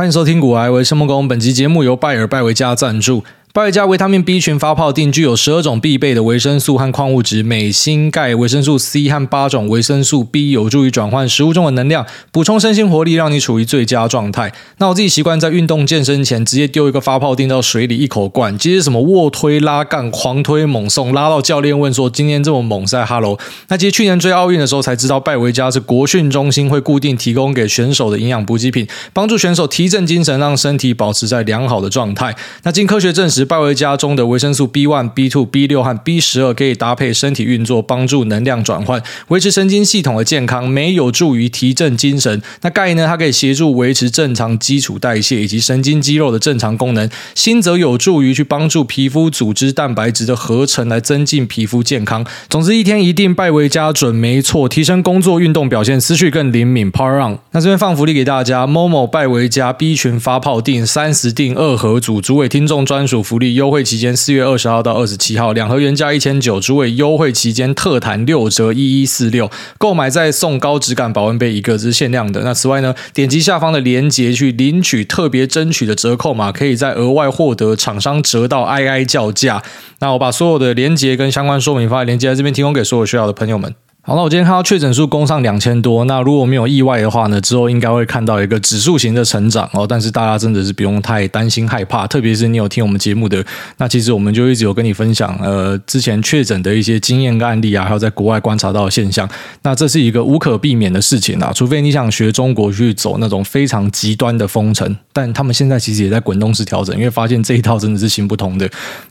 欢迎收听《古埃维生木工》，本集节目由拜尔拜维家赞助。拜维佳维他命 B 群发泡錠具有十二种必备的维生素和矿物质，镁、锌、钙、维生素 C 和八种维生素 B，有助于转换食物中的能量，补充身心活力，让你处于最佳状态。那我自己习惯在运动健身前直接丢一个发泡錠到水里，一口灌，接着什么卧推、拉杠、狂推、猛送，拉到教练问说今天这么猛在哈喽。那其实去年追奥运的时候才知道，拜维佳是国训中心会固定提供给选手的营养补给品，帮助选手提振精神，让身体保持在良好的状态。那经科学证实。拜维佳中的维生素 B one、B two、B 六和 B 十二可以搭配身体运作，帮助能量转换，维持神经系统的健康。没有助于提振精神，那钙呢？它可以协助维持正常基础代谢以及神经肌肉的正常功能。锌则有助于去帮助皮肤组织蛋白质的合成，来增进皮肤健康。总之，一天一定拜维佳准没错，提升工作运动表现，思绪更灵敏。Power on！那这边放福利给大家，Momo 拜维佳 B 群发泡定三十定二合组，主委听众专属。福利优惠期间四月二十号到二十七号，两盒原价一千九，诸位优惠期间特弹六折一一四六，购买再送高质感保温杯一个，这是限量的。那此外呢，点击下方的链接去领取特别争取的折扣码，可以再额外获得厂商折到哀哀叫价。那我把所有的链接跟相关说明放在链接在这边，提供给所有需要的朋友们。好，那我今天看到确诊数攻上两千多，那如果没有意外的话呢，之后应该会看到一个指数型的成长哦。但是大家真的是不用太担心害怕，特别是你有听我们节目的，那其实我们就一直有跟你分享，呃，之前确诊的一些经验跟案例啊，还有在国外观察到的现象。那这是一个无可避免的事情啊，除非你想学中国去走那种非常极端的封城，但他们现在其实也在滚动式调整，因为发现这一套真的是行不通的。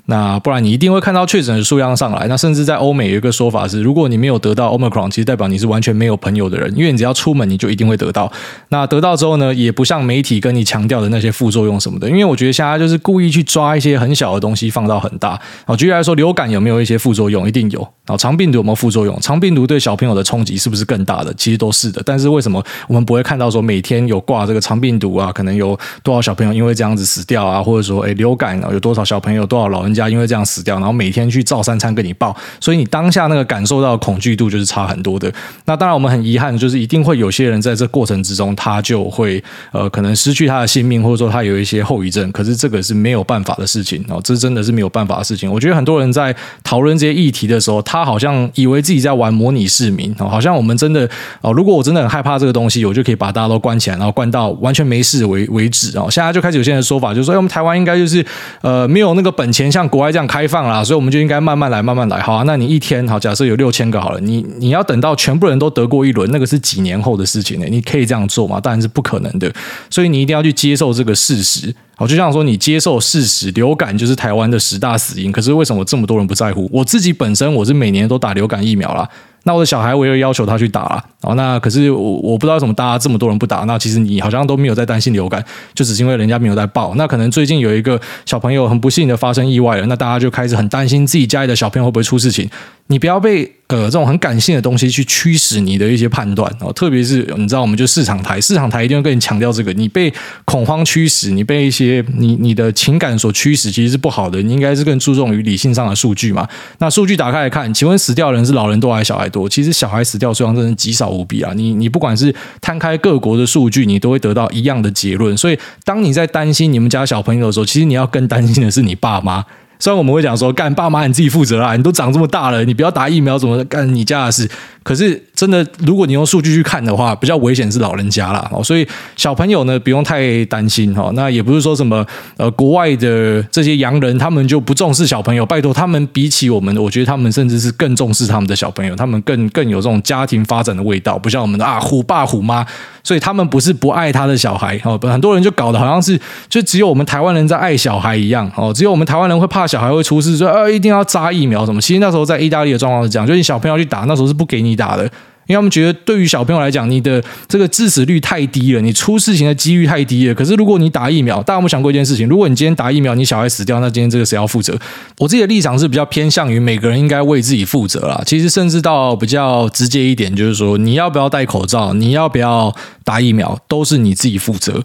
那不然你一定会看到确诊的数量上来。那甚至在欧美有一个说法是，如果你没有得到其实代表你是完全没有朋友的人，因为你只要出门，你就一定会得到。那得到之后呢，也不像媒体跟你强调的那些副作用什么的，因为我觉得现在就是故意去抓一些很小的东西放到很大。好，举例来说，流感有没有一些副作用？一定有。然后肠病毒有没有副作用？肠病毒对小朋友的冲击是不是更大的？其实都是的。但是为什么我们不会看到说每天有挂这个肠病毒啊？可能有多少小朋友因为这样子死掉啊？或者说，诶，流感啊有多少小朋友、多少老人家因为这样死掉？然后每天去照三餐跟你报，所以你当下那个感受到的恐惧度就是差很多的。那当然，我们很遗憾，就是一定会有些人在这过程之中，他就会呃，可能失去他的性命，或者说他有一些后遗症。可是这个是没有办法的事情哦，这真的是没有办法的事情。我觉得很多人在讨论这些议题的时候，他好像以为自己在玩模拟市民哦，好像我们真的哦，如果我真的很害怕这个东西，我就可以把大家都关起来，然后关到完全没事为为止哦。现在就开始有些人的说法，就是说，哎，我们台湾应该就是呃，没有那个本钱像国外这样开放啦，所以我们就应该慢慢来，慢慢来。好啊，那你一天好，假设有六千个好了，你你要等到全部人都得过一轮，那个是几年后的事情呢？你可以这样做吗？当然是不可能的。所以你一定要去接受这个事实。好，就像说你接受事实，流感就是台湾的十大死因。可是为什么这么多人不在乎？我自己本身我是每年都打流感疫苗啦。那我的小孩我也要求他去打了。哦，那可是我我不知道为什么大家这么多人不打。那其实你好像都没有在担心流感，就只是因为人家没有在报。那可能最近有一个小朋友很不幸的发生意外了，那大家就开始很担心自己家里的小朋友会不会出事情。你不要被呃这种很感性的东西去驱使你的一些判断哦，特别是你知道，我们就市场台，市场台一定会跟你强调这个，你被恐慌驱使，你被一些你你的情感所驱使，其实是不好的。你应该是更注重于理性上的数据嘛。那数据打开来看，请问死掉的人是老人多还是小孩多？其实小孩死掉数量真的极少无比啊。你你不管是摊开各国的数据，你都会得到一样的结论。所以当你在担心你们家小朋友的时候，其实你要更担心的是你爸妈。虽然我们会讲说，干爸妈你自己负责啦，你都长这么大了，你不要打疫苗，怎么干你家的事？可是真的，如果你用数据去看的话，比较危险是老人家啦。哦，所以小朋友呢不用太担心哈。那也不是说什么呃国外的这些洋人他们就不重视小朋友，拜托他们比起我们，我觉得他们甚至是更重视他们的小朋友，他们更更有这种家庭发展的味道，不像我们的啊虎爸虎妈。所以他们不是不爱他的小孩哦，很多人就搞得好像是就只有我们台湾人在爱小孩一样哦，只有我们台湾人会怕小孩会出事，说呃一定要扎疫苗什么。其实那时候在意大利的状况是这样，就是小朋友去打，那时候是不给你你打的。因为他们觉得，对于小朋友来讲，你的这个致死率太低了，你出事情的几率太低了。可是如果你打疫苗，大家有没有想过一件事情？如果你今天打疫苗，你小孩死掉，那今天这个谁要负责？我自己的立场是比较偏向于每个人应该为自己负责啦。其实甚至到比较直接一点，就是说你要不要戴口罩，你要不要打疫苗，都是你自己负责。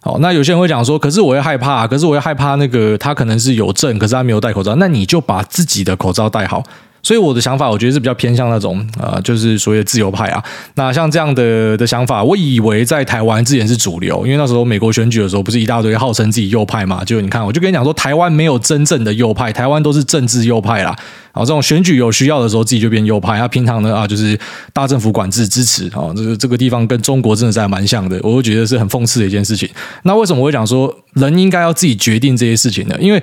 好，那有些人会讲说，可是我会害怕，可是我会害怕那个他可能是有症，可是他没有戴口罩，那你就把自己的口罩戴好。所以我的想法，我觉得是比较偏向那种啊、就是所谓的自由派啊。那像这样的的想法，我以为在台湾之前是主流，因为那时候美国选举的时候，不是一大堆号称自己右派嘛？就你看，我就跟你讲说，台湾没有真正的右派，台湾都是政治右派啦。啊，这种选举有需要的时候，自己就变右派。他平常呢啊，就是大政府管制支持啊，这个这个地方跟中国真的是还蛮像的，我会觉得是很讽刺的一件事情。那为什么我会讲说人应该要自己决定这些事情呢？因为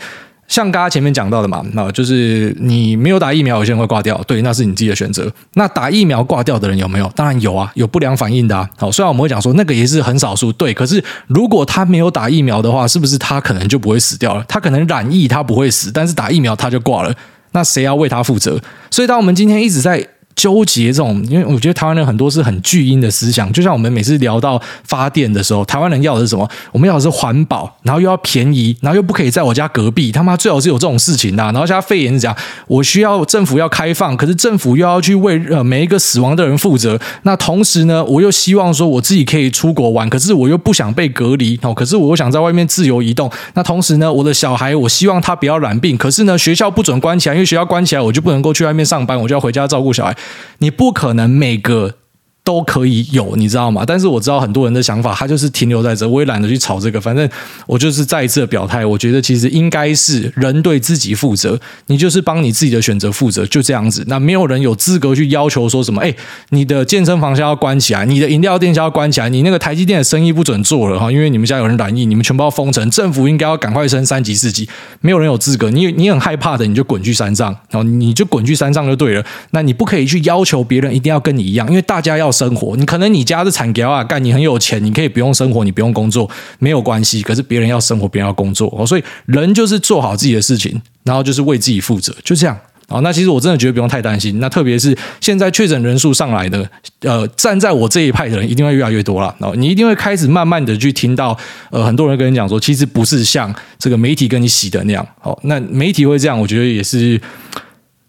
像刚刚前面讲到的嘛，那就是你没有打疫苗，有些人会挂掉，对，那是你自己的选择。那打疫苗挂掉的人有没有？当然有啊，有不良反应的啊。好，虽然我们会讲说那个也是很少数，对，可是如果他没有打疫苗的话，是不是他可能就不会死掉了？他可能染疫他不会死，但是打疫苗他就挂了。那谁要为他负责？所以，当我们今天一直在纠结这种，因为我觉得台湾人很多是很巨婴的思想，就像我们每次聊到发电的时候，台湾人要的是什么？我们要的是环保，然后又要便宜，然后又不可以在我家隔壁，他妈最好是有这种事情的。然后现在肺炎是讲，我需要政府要开放，可是政府又要去为呃每一个死亡的人负责。那同时呢，我又希望说我自己可以出国玩，可是我又不想被隔离哦，可是我又想在外面自由移动。那同时呢，我的小孩我希望他不要染病，可是呢，学校不准关起来，因为学校关起来我就不能够去外面上班，我就要回家照顾小孩。你不可能每个。都可以有，你知道吗？但是我知道很多人的想法，他就是停留在这，我也懒得去吵这个。反正我就是再一次的表态，我觉得其实应该是人对自己负责，你就是帮你自己的选择负责，就这样子。那没有人有资格去要求说什么，哎，你的健身房要关起来，你的饮料店要关起来，你那个台积电的生意不准做了哈，因为你们家有人染疫，你们全部要封城，政府应该要赶快升三级四级。没有人有资格，你你很害怕的，你就滚去山上，然后你就滚去山上就对了。那你不可以去要求别人一定要跟你一样，因为大家要生活，你可能你家是产业啊，干你很有钱，你可以不用生活，你不用工作，没有关系。可是别人要生活，别人要工作哦，所以人就是做好自己的事情，然后就是为自己负责，就这样啊。那其实我真的觉得不用太担心。那特别是现在确诊人数上来的，呃，站在我这一派的人一定会越来越多了。哦你一定会开始慢慢的去听到，呃，很多人跟你讲说，其实不是像这个媒体跟你洗的那样。哦，那媒体会这样，我觉得也是。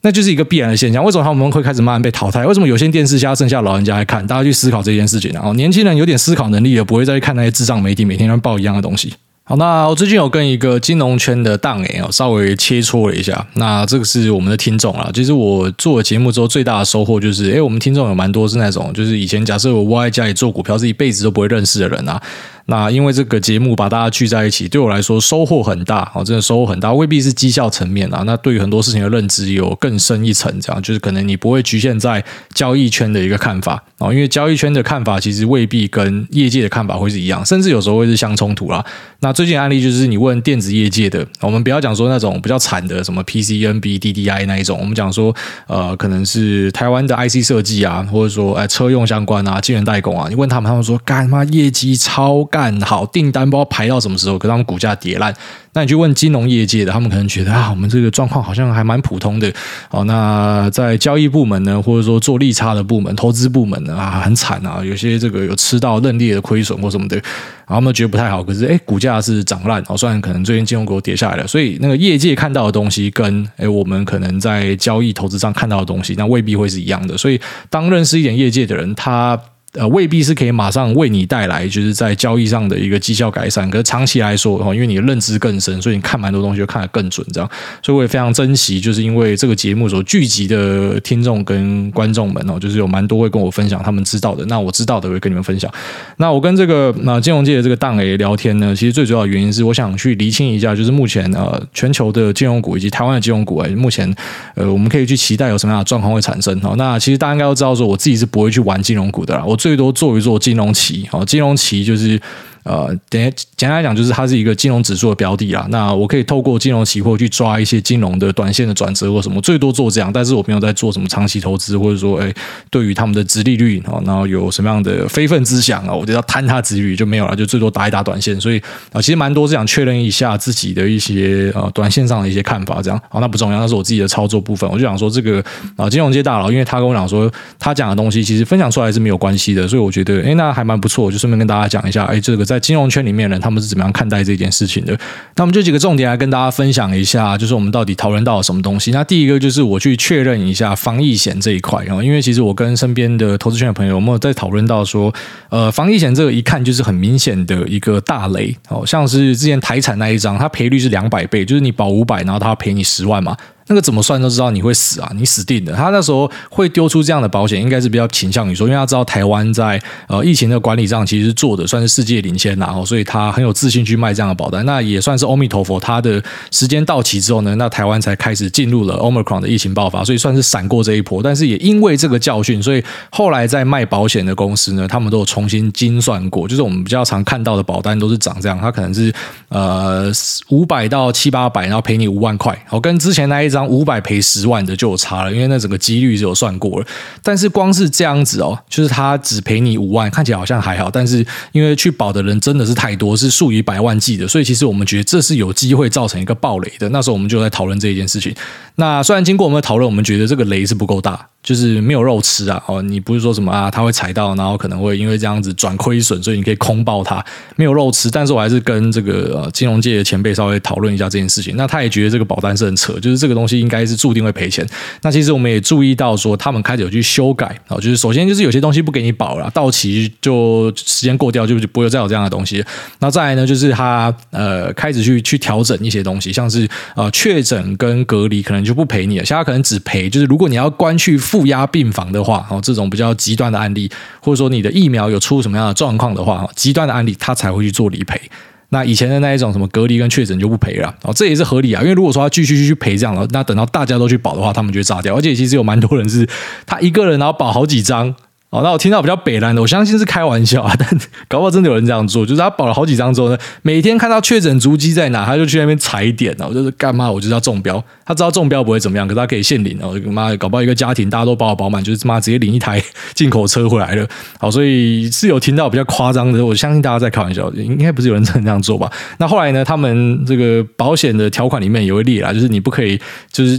那就是一个必然的现象。为什么他们会开始慢慢被淘汰？为什么有线电视现在剩下老人家来看？大家去思考这件事情。然后年轻人有点思考能力，也不会再去看那些智障媒体每天在报一样的东西。好，那我最近有跟一个金融圈的档哎，稍微切磋了一下。那这个是我们的听众啊。其实我做了节目之后，最大的收获就是，诶，我们听众有蛮多是那种，就是以前假设我窝在家里做股票，是一辈子都不会认识的人啊。那因为这个节目把大家聚在一起，对我来说收获很大哦，真的收获很大，未必是绩效层面啊。那对于很多事情的认知有更深一层，这样就是可能你不会局限在交易圈的一个看法哦，因为交易圈的看法其实未必跟业界的看法会是一样，甚至有时候会是相冲突啦。那最近案例就是你问电子业界的，我们不要讲说那种比较惨的什么 PCNB、DDI 那一种，我们讲说呃，可能是台湾的 IC 设计啊，或者说哎车用相关啊、晶圆代工啊，你问他们，他们说干嘛业绩超干好，订单不知道排到什么时候，可是他们股价跌烂。那你去问金融业界的，他们可能觉得啊，我们这个状况好像还蛮普通的。哦，那在交易部门呢，或者说做利差的部门、投资部门呢，啊，很惨啊，有些这个有吃到认列的亏损或什么的，然后他们觉得不太好。可是，哎，股价是涨烂哦，虽然可能最近金融股跌下来了，所以那个业界看到的东西跟哎我们可能在交易投资上看到的东西，那未必会是一样的。所以，当认识一点业界的人，他。呃，未必是可以马上为你带来就是在交易上的一个绩效改善，可是长期来说的话，因为你的认知更深，所以你看蛮多东西就看得更准，这样，所以我也非常珍惜，就是因为这个节目所聚集的听众跟观众们哦，就是有蛮多会跟我分享他们知道的，那我知道的会跟你们分享。那我跟这个那金融界的这个档 A 聊天呢，其实最主要的原因是我想去厘清一下，就是目前呃全球的金融股以及台湾的金融股，哎，目前呃我们可以去期待有什么样的状况会产生哦。那其实大家应该都知道，说我自己是不会去玩金融股的啦，我。最多做一做金融期，好，金融期就是。呃，等下简单来讲，就是它是一个金融指数的标的啦。那我可以透过金融期货去抓一些金融的短线的转折或什么，最多做这样。但是我没有在做什么长期投资，或者说，哎，对于他们的殖利率啊，然后有什么样的非分之想啊，我就要贪它殖利率就没有了，就最多打一打短线。所以啊，其实蛮多是想确认一下自己的一些呃短线上的一些看法，这样。好，那不重要，那是我自己的操作部分。我就想说这个啊，金融界大佬，因为他跟我讲说他讲的东西其实分享出来是没有关系的，所以我觉得，哎，那还蛮不错，我就顺便跟大家讲一下，哎，这个在金融圈里面呢。他们是怎么样看待这件事情的？那我们就几个重点来跟大家分享一下，就是我们到底讨论到了什么东西。那第一个就是我去确认一下防疫险这一块啊，因为其实我跟身边的投资圈的朋友，我们有在讨论到说，呃，防疫险这个一看就是很明显的一个大雷，哦，像是之前台产那一张，它赔率是两百倍，就是你保五百，然后它赔你十万嘛。那个怎么算都知道你会死啊，你死定了。他那时候会丢出这样的保险，应该是比较倾向于说，因为他知道台湾在呃疫情的管理上其实做的算是世界领先，然后所以他很有自信去卖这样的保单。那也算是阿弥陀佛，他的时间到期之后呢，那台湾才开始进入了 Omicron 的疫情爆发，所以算是闪过这一波。但是也因为这个教训，所以后来在卖保险的公司呢，他们都有重新精算过，就是我们比较常看到的保单都是长这样，它可能是呃五百到七八百，然后赔你五万块，我跟之前那一张五百赔十万的就有差了，因为那整个几率是有算过了。但是光是这样子哦，就是他只赔你五万，看起来好像还好，但是因为去保的人真的是太多，是数以百万计的，所以其实我们觉得这是有机会造成一个暴雷的。那时候我们就在讨论这一件事情。那虽然经过我们的讨论，我们觉得这个雷是不够大。就是没有肉吃啊！哦，你不是说什么啊？他会踩到，然后可能会因为这样子转亏损，所以你可以空爆它，没有肉吃。但是我还是跟这个呃金融界的前辈稍微讨论一下这件事情。那他也觉得这个保单是很扯，就是这个东西应该是注定会赔钱。那其实我们也注意到说，他们开始有去修改啊，就是首先就是有些东西不给你保了，到期就时间过掉就不会再有这样的东西。那再来呢，就是他呃开始去去调整一些东西，像是呃确诊跟隔离可能就不赔你了，现在可能只赔就是如果你要关去。负压病房的话，哦，这种比较极端的案例，或者说你的疫苗有出什么样的状况的话，极端的案例，他才会去做理赔。那以前的那一种什么隔离跟确诊就不赔了，哦，这也是合理啊。因为如果说他继续去赔这样的，那等到大家都去保的话，他们就炸掉。而且其实有蛮多人是他一个人然后保好几张。哦，那我听到比较北烂的，我相信是开玩笑啊，但搞不好真的有人这样做，就是他保了好几张之后呢，每天看到确诊足迹在哪，他就去那边踩点哦，就是干嘛？我就是要中标，他知道中标不会怎么样，可是他可以现领哦，妈，搞不好一个家庭大家都保好保满，就是妈直接领一台 进口车回来了。好，所以是有听到比较夸张的，我相信大家在开玩笑，应该不是有人真的这样做吧？那后来呢，他们这个保险的条款里面也会列啦，就是你不可以，就是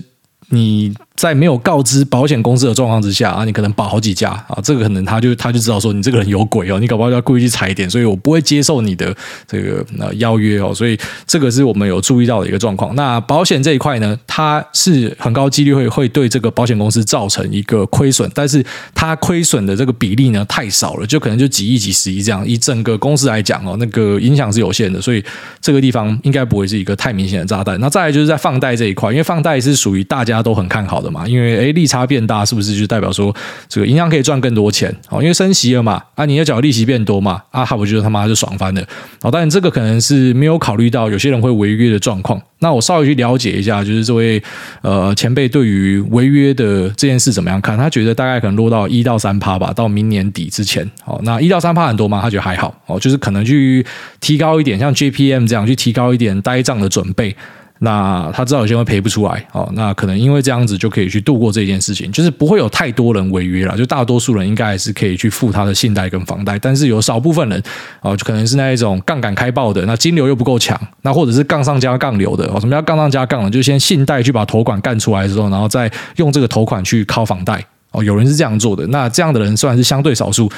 你。在没有告知保险公司的状况之下啊，你可能保好几家啊，这个可能他就他就知道说你这个人有鬼哦，你搞不好要故意去踩点，所以我不会接受你的这个呃邀约哦，所以这个是我们有注意到的一个状况。那保险这一块呢，它是很高几率会会对这个保险公司造成一个亏损，但是它亏损的这个比例呢太少了，就可能就几亿几十亿这样，以整个公司来讲哦，那个影响是有限的，所以这个地方应该不会是一个太明显的炸弹。那再来就是在放贷这一块，因为放贷是属于大家都很看好的嘛，因为诶利差变大，是不是就代表说这个银行可以赚更多钱？哦，因为升息了嘛，啊，你要缴利息变多嘛，啊，他不觉得他妈就爽翻了。哦，当然这个可能是没有考虑到有些人会违约的状况。那我稍微去了解一下，就是这位呃前辈对于违约的这件事怎么样看？他觉得大概可能落到一到三趴吧，到明年底之前。哦，那一到三趴很多吗？他觉得还好。哦，就是可能去提高一点，像 JPM 这样去提高一点呆账的准备。那他知道有些会赔不出来，哦，那可能因为这样子就可以去度过这件事情，就是不会有太多人违约了，就大多数人应该还是可以去付他的信贷跟房贷，但是有少部分人，哦，就可能是那一种杠杆开爆的，那金流又不够强，那或者是杠上加杠流的，哦，什么叫杠上加杠呢？就先信贷去把头款干出来之后，然后再用这个头款去靠房贷，哦，有人是这样做的，那这样的人虽然是相对少数。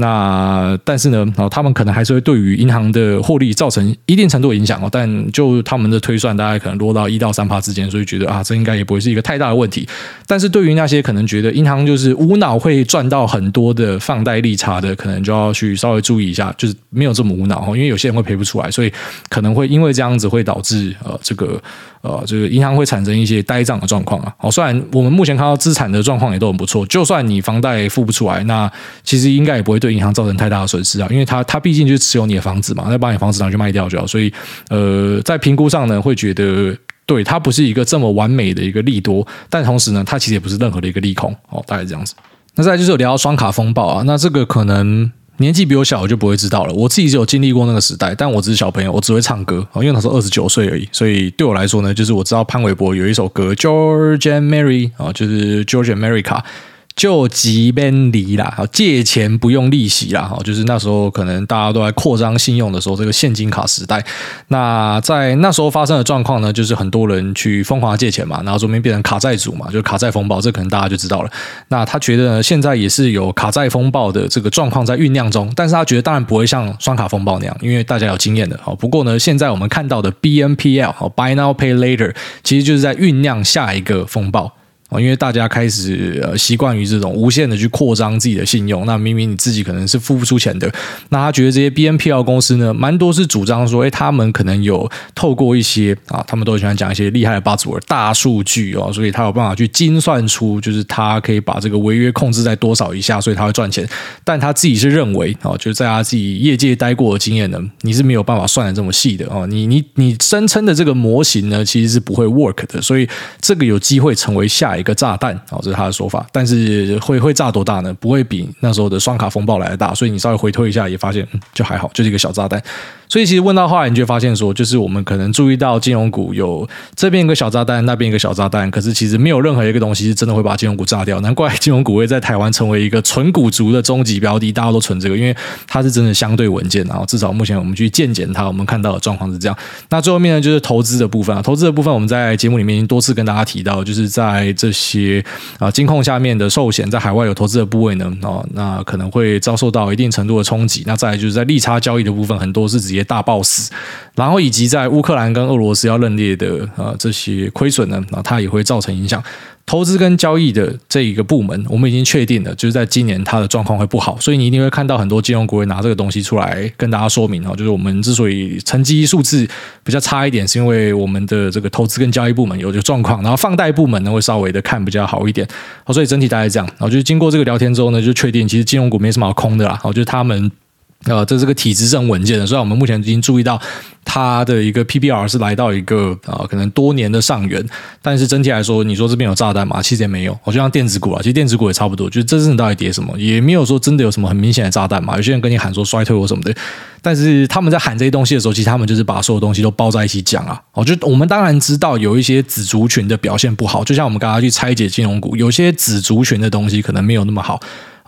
那但是呢，哦，他们可能还是会对于银行的获利造成一定程度的影响哦。但就他们的推算，大概可能落到一到三趴之间，所以觉得啊，这应该也不会是一个太大的问题。但是对于那些可能觉得银行就是无脑会赚到很多的放贷利差的，可能就要去稍微注意一下，就是没有这么无脑哦。因为有些人会赔不出来，所以可能会因为这样子会导致呃这个呃这个银行会产生一些呆账的状况啊。好，虽然我们目前看到资产的状况也都很不错，就算你房贷付不出来，那其实应该也不会对。银行造成太大的损失啊，因为他他毕竟就是持有你的房子嘛，那把你房子拿去卖掉就好，所以呃，在评估上呢，会觉得对它不是一个这么完美的一个利多，但同时呢，它其实也不是任何的一个利空哦，大概这样子。那再就是有聊到双卡风暴啊，那这个可能年纪比我小，我就不会知道了。我自己只有经历过那个时代，但我只是小朋友，我只会唱歌，因为那时候二十九岁而已，所以对我来说呢，就是我知道潘玮柏有一首歌《George and Mary》啊，就是 George and America。就急便离啦，借钱不用利息啦，哈就是那时候可能大家都在扩张信用的时候，这个现金卡时代。那在那时候发生的状况呢，就是很多人去疯狂借钱嘛，然后中间变成卡债主嘛，就是卡债风暴，这可能大家就知道了。那他觉得呢，现在也是有卡债风暴的这个状况在酝酿中，但是他觉得当然不会像双卡风暴那样，因为大家有经验的。好，不过呢，现在我们看到的 BNPL 好 Buy Now Pay Later，其实就是在酝酿下一个风暴。啊，因为大家开始呃习惯于这种无限的去扩张自己的信用，那明明你自己可能是付不出钱的，那他觉得这些 BNPL 公司呢，蛮多是主张说，哎，他们可能有透过一些啊，他们都喜欢讲一些厉害的 buzzword 大数据哦，所以他有办法去精算出，就是他可以把这个违约控制在多少以下，所以他会赚钱。但他自己是认为啊，就是在他自己业界待过的经验呢，你是没有办法算的这么细的哦，你你你声称的这个模型呢，其实是不会 work 的，所以这个有机会成为下一一个炸弹啊，这是他的说法。但是会会炸多大呢？不会比那时候的双卡风暴来的大，所以你稍微回推一下，也发现，就还好，就是一个小炸弹。所以其实问到后来，你就发现说，就是我们可能注意到金融股有这边一个小炸弹，那边一个小炸弹，可是其实没有任何一个东西是真的会把金融股炸掉。难怪金融股会在台湾成为一个存股族的终极标的，大家都存这个，因为它是真的相对稳健。然后至少目前我们去见检它，我们看到的状况是这样。那最后面呢，就是投资的部分啊，投资的部分我们在节目里面已经多次跟大家提到，就是在这些啊金控下面的寿险，在海外有投资的部位呢，哦，那可能会遭受到一定程度的冲击。那再来就是在利差交易的部分，很多是直接大爆死。然后以及在乌克兰跟俄罗斯要认列的啊这些亏损呢，那它也会造成影响。投资跟交易的这一个部门，我们已经确定了，就是在今年它的状况会不好，所以你一定会看到很多金融股会拿这个东西出来跟大家说明啊，就是我们之所以成绩数字比较差一点，是因为我们的这个投资跟交易部门有这个状况，然后放贷部门呢会稍微的看比较好一点。好，所以整体大概这样，然后就是经过这个聊天之后呢，就确定其实金融股没什么好空的啦，好，就是他们。呃，这这个体质是很稳健的，虽然我们目前已经注意到它的一个 PBR 是来到一个啊、呃，可能多年的上缘，但是整体来说，你说这边有炸弹吗？其实也没有。我就像电子股啊，其实电子股也差不多，就是这阵到底跌什么，也没有说真的有什么很明显的炸弹嘛。有些人跟你喊说衰退或什么的，但是他们在喊这些东西的时候，其实他们就是把所有东西都包在一起讲啊。我觉得我们当然知道有一些子族群的表现不好，就像我们刚刚去拆解金融股，有些子族群的东西可能没有那么好。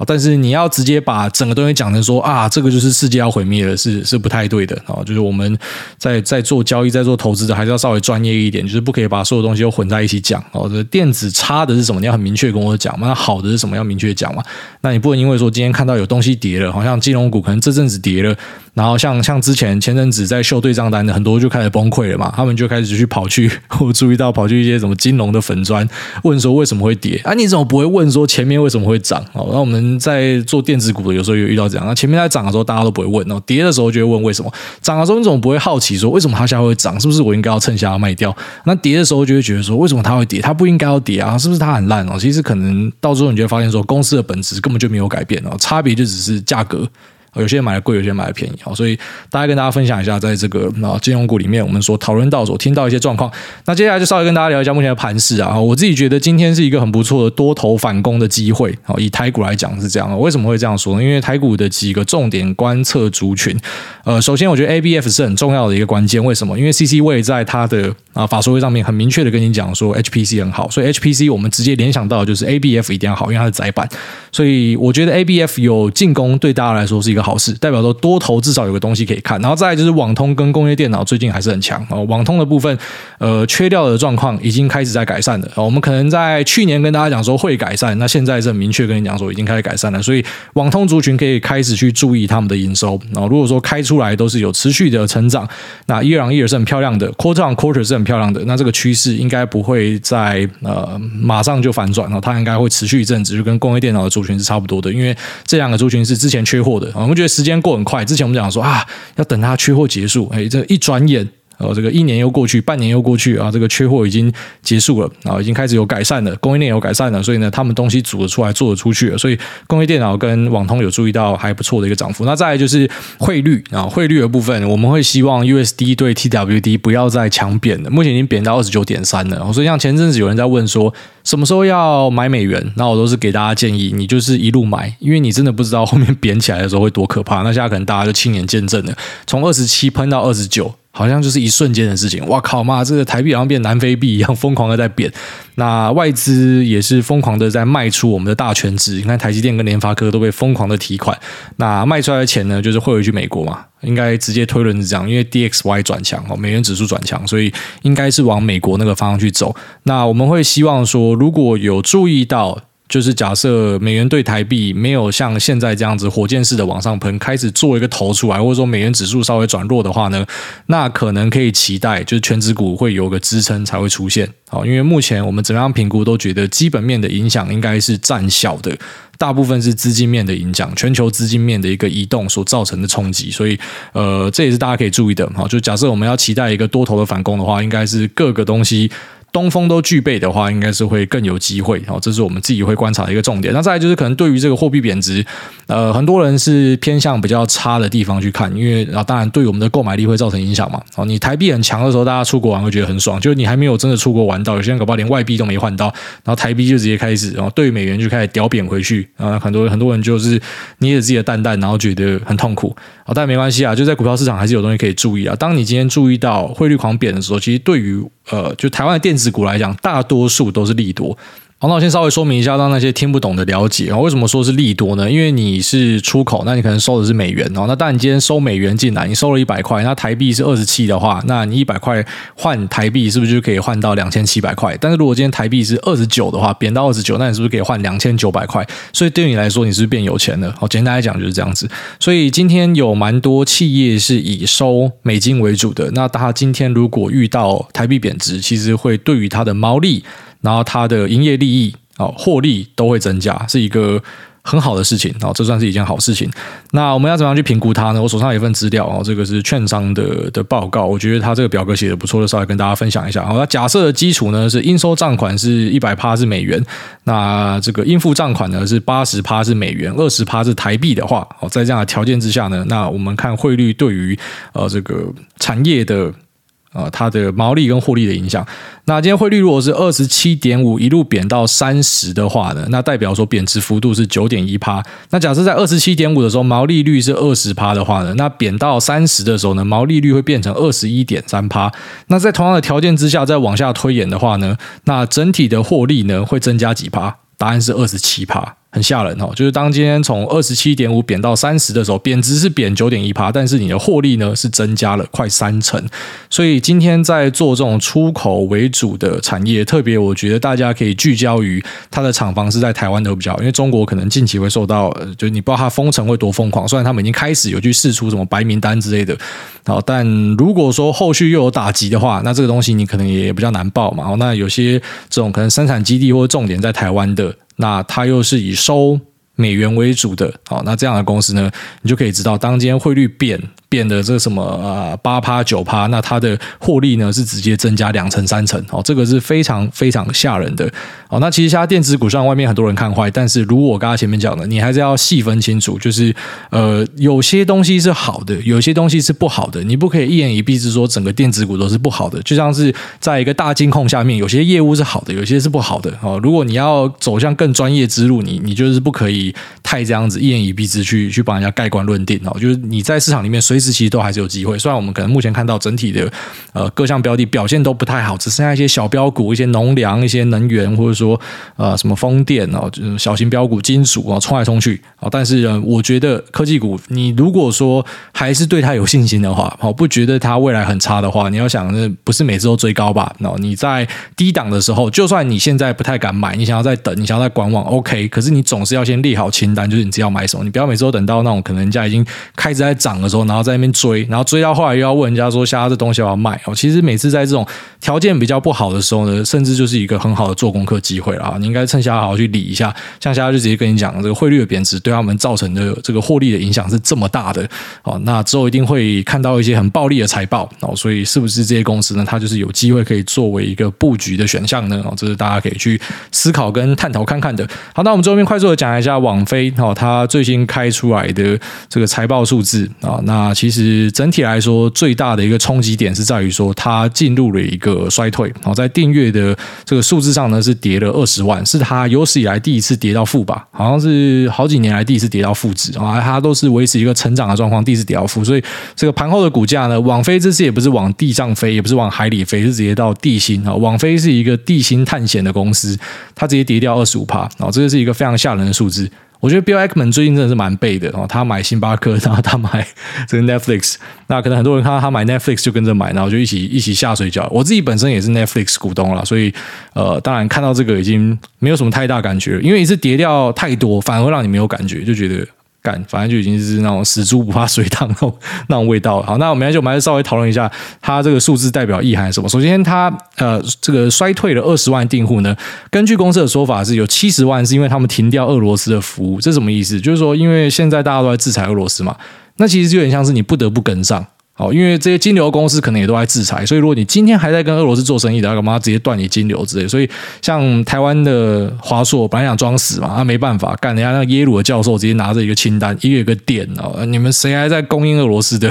但是你要直接把整个东西讲成说啊，这个就是世界要毁灭了，是是不太对的啊。就是我们在在做交易、在做投资的，还是要稍微专业一点，就是不可以把所有东西都混在一起讲。哦，这电子差的是什么？你要很明确跟我讲嘛。那好的是什么？要明确讲嘛。那你不能因为说今天看到有东西跌了，好像金融股可能这阵子跌了。然后像像之前前阵子在秀对账单的很多就开始崩溃了嘛，他们就开始去跑去，我注意到跑去一些什么金融的粉砖，问说为什么会跌啊？你怎么不会问说前面为什么会涨？哦，那我们在做电子股的有时候有遇到这样，那前面在涨的时候大家都不会问哦，跌的时候就会问为什么？涨的时候你怎么不会好奇说为什么它下会涨？是不是我应该要趁下要卖掉？那跌的时候就会觉得说为什么它会跌？它不应该要跌啊？是不是它很烂哦？其实可能到最后你就会发现说公司的本质根本就没有改变哦，差别就只是价格。有些人买的贵，有些人买的便宜，好，所以大概跟大家分享一下，在这个啊金融股里面，我们所讨论到、所听到一些状况。那接下来就稍微跟大家聊一下目前的盘势啊。我自己觉得今天是一个很不错的多头反攻的机会。好，以台股来讲是这样。为什么会这样说呢？因为台股的几个重点观测族群，呃，首先我觉得 ABF 是很重要的一个关键。为什么？因为 CC 位在它的啊法说会上面很明确的跟你讲说 HPC 很好，所以 HPC 我们直接联想到就是 ABF 一定要好，因为它是窄板。所以我觉得 ABF 有进攻对大家来说是一个好事，代表说。多头至少有个东西可以看，然后再来就是网通跟工业电脑最近还是很强哦。网通的部分，呃，缺掉的状况已经开始在改善了。我们可能在去年跟大家讲说会改善，那现在是很明确跟你讲说已经开始改善了。所以网通族群可以开始去注意他们的营收。然后如果说开出来都是有持续的成长，那 year on year 是很漂亮的，quarter on quarter 是很漂亮的，那这个趋势应该不会在呃马上就反转哦，它应该会持续一阵子，就跟工业电脑的族群是差不多的，因为这两个族群是之前缺货的。我我觉得时间过很快。之前我们讲说啊，要等它缺货结束，哎，这一转眼。哦，这个一年又过去，半年又过去啊，这个缺货已经结束了啊，已经开始有改善了，供应链有改善了，所以呢，他们东西组得出来，做得出去了，所以工业电脑跟网通有注意到还不错的一个涨幅。那再来就是汇率啊，汇率的部分，我们会希望 USD 对 TWD 不要再强贬了，目前已经贬到二十九点三了。所以像前阵子有人在问说什么时候要买美元，那我都是给大家建议，你就是一路买，因为你真的不知道后面贬起来的时候会多可怕。那现在可能大家就亲眼见证了，从二十七喷到二十九。好像就是一瞬间的事情，哇靠妈！这个台币好像变南非币一样疯狂的在贬，那外资也是疯狂的在卖出我们的大权值。你看台积电跟联发科都被疯狂的提款，那卖出来的钱呢，就是汇回去美国嘛，应该直接推论是这样，因为 DXY 转强哦，美元指数转强，所以应该是往美国那个方向去走。那我们会希望说，如果有注意到。就是假设美元对台币没有像现在这样子火箭式的往上喷，开始做一个头出来，或者说美元指数稍微转弱的话呢，那可能可以期待就是权值股会有个支撑才会出现。好，因为目前我们怎么样评估都觉得基本面的影响应该是占小的，大部分是资金面的影响，全球资金面的一个移动所造成的冲击。所以，呃，这也是大家可以注意的。好，就假设我们要期待一个多头的反攻的话，应该是各个东西。东风都具备的话，应该是会更有机会。哦，这是我们自己会观察的一个重点。那再来就是，可能对于这个货币贬值，呃，很多人是偏向比较差的地方去看，因为啊，当然对我们的购买力会造成影响嘛。哦，你台币很强的时候，大家出国玩会觉得很爽，就是你还没有真的出国玩到，有些人搞不好连外币都没换到，然后台币就直接开始，然后对美元就开始屌贬回去啊，很多很多人就是捏着自己的蛋蛋，然后觉得很痛苦。好，但没关系啊，就在股票市场还是有东西可以注意啊。当你今天注意到汇率狂贬的时候，其实对于呃，就台湾的电子股来讲，大多数都是利多。好，那我先稍微说明一下，让那些听不懂的了解然后。为什么说是利多呢？因为你是出口，那你可能收的是美元哦。那当然，你今天收美元进来，你收了一百块，那台币是二十七的话，那你一百块换台币是不是就可以换到两千七百块？但是如果今天台币是二十九的话，贬到二十九，那你是不是可以换两千九百块？所以对于你来说，你是不是变有钱了？好，简单来讲就是这样子。所以今天有蛮多企业是以收美金为主的。那他今天如果遇到台币贬值，其实会对于它的毛利，然后它的营业利益。哦，获利都会增加，是一个很好的事情。哦，这算是一件好事情。那我们要怎么样去评估它呢？我手上有一份资料，哦，这个是券商的的报告。我觉得它这个表格写的不错，就稍微跟大家分享一下。好，那假设的基础呢是应收账款是一百趴是美元，那这个应付账款呢是八十趴是美元，二十趴是台币的话，哦，在这样的条件之下呢，那我们看汇率对于呃这个产业的。啊，它的毛利跟获利的影响。那今天汇率如果是二十七点五一路贬到三十的话呢，那代表说贬值幅度是九点一趴。那假设在二十七点五的时候毛利率是二十趴的话呢，那贬到三十的时候呢，毛利率会变成二十一点三趴。那在同样的条件之下，再往下推演的话呢，那整体的获利呢会增加几趴？答案是二十七趴。很吓人哦，就是当今天从二十七点五贬到三十的时候，贬值是贬九点一趴，但是你的获利呢是增加了快三成。所以今天在做这种出口为主的产业，特别我觉得大家可以聚焦于它的厂房是在台湾的比较，因为中国可能近期会受到，就你不知道它封城会多疯狂。虽然他们已经开始有去试出什么白名单之类的，好，但如果说后续又有打击的话，那这个东西你可能也比较难报嘛。那有些这种可能生产基地或重点在台湾的。那它又是以收美元为主的，好，那这样的公司呢，你就可以知道，当今天汇率变。变得这什么啊八趴九趴，那它的获利呢是直接增加两成三成哦，这个是非常非常吓人的哦。那其实现在电子股上外面很多人看坏，但是如果我刚刚前面讲的，你还是要细分清楚，就是呃有些东西是好的，有些东西是不好的，你不可以一言以蔽之说整个电子股都是不好的。就像是在一个大金控下面，有些业务是好的，有些是不好的哦。如果你要走向更专业之路，你你就是不可以太这样子一言以蔽之去去帮人家盖棺论定哦。就是你在市场里面随。其实都还是有机会，虽然我们可能目前看到整体的呃各项标的表现都不太好，只剩下一些小标股、一些农粮、一些能源，或者说呃什么风电哦，就是小型标股、金属啊冲来冲去啊。但是呃，我觉得科技股，你如果说还是对它有信心的话，哦，不觉得它未来很差的话，你要想，那不是每次都追高吧？那你在低档的时候，就算你现在不太敢买，你想要再等，你想要再观望，OK。可是你总是要先列好清单，就是你只要买什么，你不要每次都等到那种可能人家已经开始在涨的时候，然后再。在那边追，然后追到后来又要问人家说：“现在这东西要要卖？”哦，其实每次在这种条件比较不好的时候呢，甚至就是一个很好的做功课机会了啊！你应该趁下好好去理一下。像现在就直接跟你讲，这个汇率的贬值对他们造成的这个获利的影响是这么大的哦。那之后一定会看到一些很暴利的财报哦。所以是不是这些公司呢？它就是有机会可以作为一个布局的选项呢？哦，这是大家可以去思考跟探讨看看的。好，那我们最后面快速的讲一下网飞哦，它最新开出来的这个财报数字啊，那。其实整体来说，最大的一个冲击点是在于说，它进入了一个衰退。然后在订阅的这个数字上呢，是跌了二十万，是它有史以来第一次跌到负吧？好像是好几年来第一次跌到负值啊！它都是维持一个成长的状况，第一次跌到负，所以这个盘后的股价呢，网飞这次也不是往地上飞，也不是往海里飞，是直接到地心啊！网飞是一个地心探险的公司，它直接跌掉二十五趴，啊，这个是一个非常吓人的数字。我觉得 Bill Ackman 最近真的是蛮背的哦，他买星巴克，然后他买 这个 Netflix，那可能很多人看到他买 Netflix 就跟着买，然后就一起一起下水饺。我自己本身也是 Netflix 股东了，所以呃，当然看到这个已经没有什么太大感觉，因为一次跌掉太多，反而会让你没有感觉，就觉得。干，反正就已经是那种死猪不怕水烫那种那种味道。好，那我们来就我们来稍微讨论一下，它这个数字代表意涵什么？首先，它呃这个衰退了二十万订户呢，根据公司的说法是有七十万是因为他们停掉俄罗斯的服务，这什么意思？就是说，因为现在大家都在制裁俄罗斯嘛，那其实就有点像是你不得不跟上。哦，因为这些金流公司可能也都在制裁，所以如果你今天还在跟俄罗斯做生意的，他干嘛直接断你金流之类？所以像台湾的华硕本来想装死嘛，他没办法干，人家那耶鲁的教授直接拿着一个清单，一个一个点哦，你们谁还在供应俄罗斯的？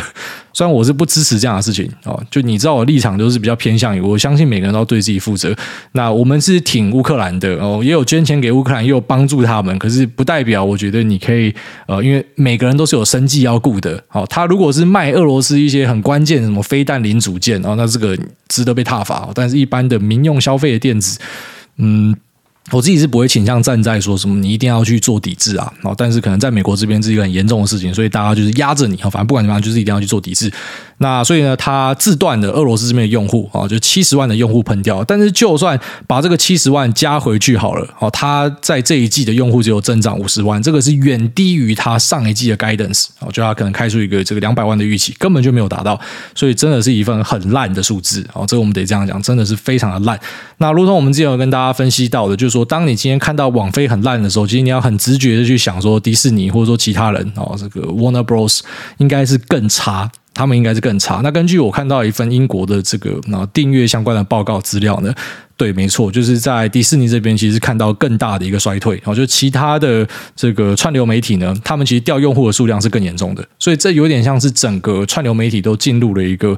虽然我是不支持这样的事情哦，就你知道我立场都是比较偏向于，我相信每个人都要对自己负责。那我们是挺乌克兰的哦，也有捐钱给乌克兰，也有帮助他们，可是不代表我觉得你可以呃，因为每个人都是有生计要顾的。哦，他如果是卖俄罗斯一些很关键什么飞弹零组件哦，那这个值得被挞伐。但是一般的民用消费的电子，嗯。我自己是不会倾向站在说什么你一定要去做抵制啊，哦但是可能在美国这边是一个很严重的事情，所以大家就是压着你，啊反正不管怎么样，就是一定要去做抵制。那所以呢，他自断的俄罗斯这边的用户啊，就七十万的用户喷掉。但是就算把这个七十万加回去好了，哦，他在这一季的用户只有增长五十万，这个是远低于他上一季的 guidance。我觉得他可能开出一个这个两百万的预期，根本就没有达到，所以真的是一份很烂的数字。哦，这个我们得这样讲，真的是非常的烂。那如同我们之前有跟大家分析到的，就是说，当你今天看到网飞很烂的时候，其实你要很直觉的去想说，迪士尼或者说其他人哦，这个 Warner Bros 应该是更差。他们应该是更差。那根据我看到一份英国的这个那订阅相关的报告资料呢，对，没错，就是在迪士尼这边其实看到更大的一个衰退。然后，就其他的这个串流媒体呢，他们其实掉用户的数量是更严重的。所以这有点像是整个串流媒体都进入了一个。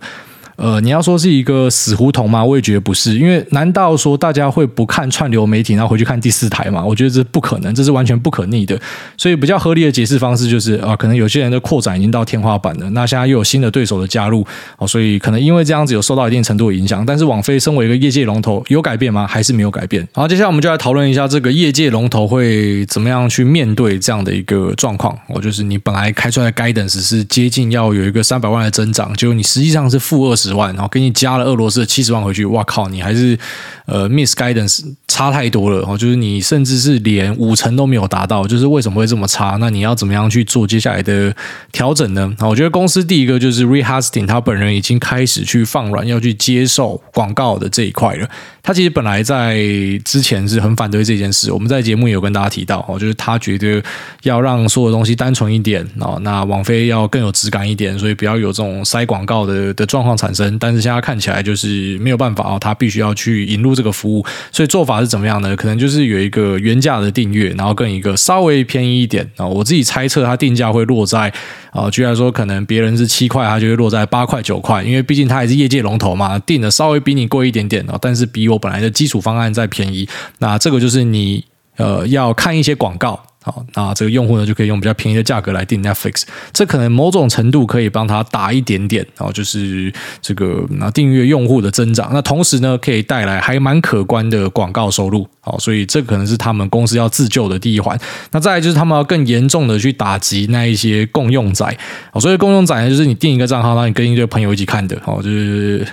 呃，你要说是一个死胡同吗？我也觉得不是，因为难道说大家会不看串流媒体，然后回去看第四台吗？我觉得这不可能，这是完全不可逆的。所以比较合理的解释方式就是啊，可能有些人的扩展已经到天花板了，那现在又有新的对手的加入，哦，所以可能因为这样子有受到一定程度的影响。但是网飞身为一个业界龙头，有改变吗？还是没有改变？好，接下来我们就来讨论一下这个业界龙头会怎么样去面对这样的一个状况。哦，就是你本来开出来的 guidance 是接近要有一个三百万的增长，结果你实际上是负二十十万，然后给你加了俄罗斯的七十万回去，哇靠！你还是呃 miss guidance 差太多了哦，就是你甚至是连五成都没有达到，就是为什么会这么差？那你要怎么样去做接下来的调整呢？我觉得公司第一个就是 rehosting，他本人已经开始去放软，要去接受广告的这一块了。他其实本来在之前是很反对这件事，我们在节目也有跟大家提到哦，就是他觉得要让所有东西单纯一点哦，那网飞要更有质感一点，所以不要有这种塞广告的的状况产。但是现在看起来就是没有办法哦，他必须要去引入这个服务，所以做法是怎么样呢？可能就是有一个原价的订阅，然后跟一个稍微便宜一点啊。我自己猜测，它定价会落在啊，居然说可能别人是七块，它就会落在八块九块，因为毕竟它还是业界龙头嘛，定的稍微比你贵一点点哦，但是比我本来的基础方案再便宜。那这个就是你呃要看一些广告。好，那这个用户呢就可以用比较便宜的价格来订 Netflix，这可能某种程度可以帮他打一点点，然后就是这个那订阅用户的增长，那同时呢可以带来还蛮可观的广告收入，好，所以这可能是他们公司要自救的第一环。那再来就是他们要更严重的去打击那一些共用仔，好，所以共用仔呢就是你订一个账号，然后你跟一个朋友一起看的，好，就是。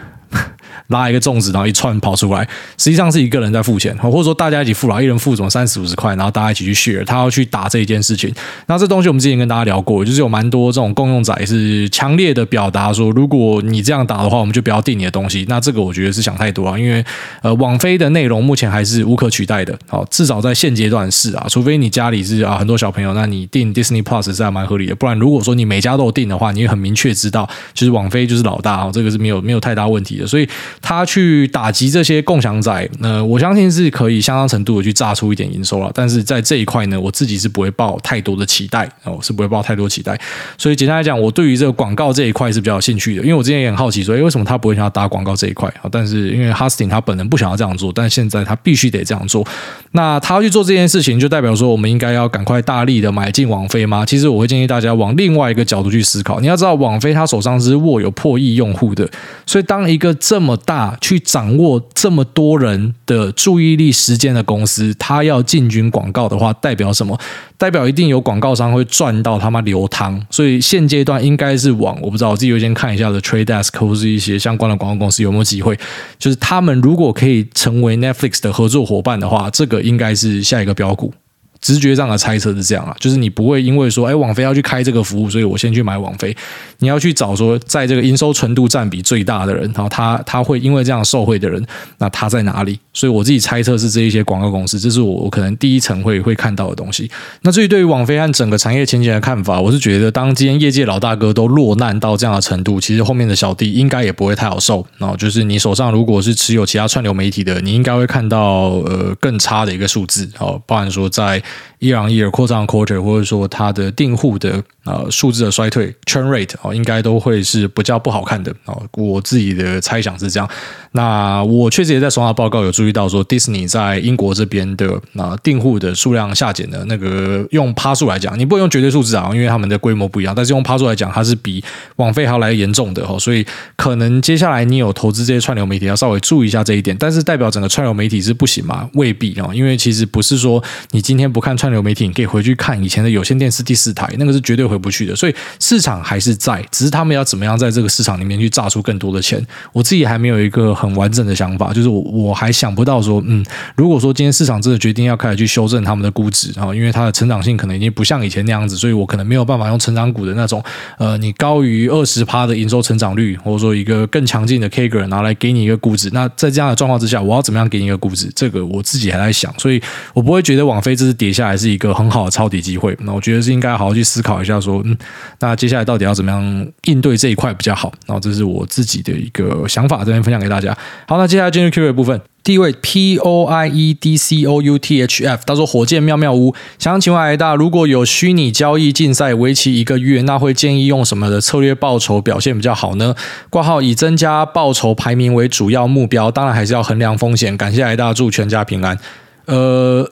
拉一个粽子，然后一串跑出来，实际上是一个人在付钱，或者说大家一起付了，一人付什么三十五十块，然后大家一起去 share，他要去打这一件事情。那这东西我们之前跟大家聊过，就是有蛮多这种共用仔是强烈的表达说，如果你这样打的话，我们就不要订你的东西。那这个我觉得是想太多啊，因为呃，网飞的内容目前还是无可取代的，好，至少在现阶段是啊，除非你家里是啊很多小朋友，那你订 Disney Plus 是还蛮合理的。不然如果说你每家都有订的话，你会很明确知道，就是网飞就是老大啊，这个是没有没有太大问题的。所以他去打。击这些共享仔，呃，我相信是可以相当程度的去榨出一点营收了。但是在这一块呢，我自己是不会抱太多的期待哦，是不会抱太多期待。所以简单来讲，我对于这个广告这一块是比较有兴趣的，因为我之前也很好奇说，诶，为什么他不会想要打广告这一块啊？但是因为 Hastings 他本人不想要这样做，但现在他必须得这样做。那他去做这件事情，就代表说我们应该要赶快大力的买进网飞吗？其实我会建议大家往另外一个角度去思考。你要知道，网飞他手上是握有破亿用户的，所以当一个这么大去掌握这么多人的注意力时间的公司，它要进军广告的话，代表什么？代表一定有广告商会赚到他妈流汤。所以现阶段应该是往我不知道，我自己优先看一下的 Trade Desk 或是一些相关的广告公司有没有机会，就是他们如果可以成为 Netflix 的合作伙伴的话，这个应该是下一个标股。直觉上的猜测是这样啊，就是你不会因为说，哎，网飞要去开这个服务，所以我先去买网飞。你要去找说，在这个营收纯度占比最大的人，然后他他会因为这样受惠的人，那他在哪里？所以我自己猜测是这一些广告公司，这是我我可能第一层会会看到的东西。那至于对于网飞和整个产业前景的看法，我是觉得，当今天业界老大哥都落难到这样的程度，其实后面的小弟应该也不会太好受。然后就是你手上如果是持有其他串流媒体的，你应该会看到呃更差的一个数字哦，包含说在。Year on year quarter on quarter，或者说它的订户的呃数字的衰退 churn rate 哦，应该都会是比较不好看的哦。我自己的猜想是这样。那我确实也在双号报告有注意到说，Disney 在英国这边的啊订户的数量下减的那个用趴数来讲，你不能用绝对数字啊，因为他们的规模不一样。但是用趴数来讲，它是比网飞还要来严重的哦。所以可能接下来你有投资这些串流媒体，要稍微注意一下这一点。但是代表整个串流媒体是不行吗？未必哦，因为其实不是说你今天不看串流媒体，你可以回去看以前的有线电视第四台，那个是绝对回不去的。所以市场还是在，只是他们要怎么样在这个市场里面去榨出更多的钱。我自己还没有一个很完整的想法，就是我我还想不到说，嗯，如果说今天市场真的决定要开始去修正他们的估值啊，因为它的成长性可能已经不像以前那样子，所以我可能没有办法用成长股的那种，呃，你高于二十趴的营收成长率，或者说一个更强劲的 CAGR 拿来给你一个估值。那在这样的状况之下，我要怎么样给你一个估值？这个我自己还在想，所以我不会觉得网飞这是跌下来是一个很好的抄底机会。那我觉得是应该好好去思考一下，说，嗯，那接下来到底要怎么样应对这一块比较好？然后这是我自己的一个想法，这边分享给大家。好，那接下来进入 Q&A 部分。第一位 P O I E D C O U T H F，他说：“火箭妙妙屋，想请问艾大，如果有虚拟交易竞赛为期一个月，那会建议用什么的策略报酬表现比较好呢？挂号以增加报酬排名为主要目标，当然还是要衡量风险。感谢艾大，祝全家平安。呃，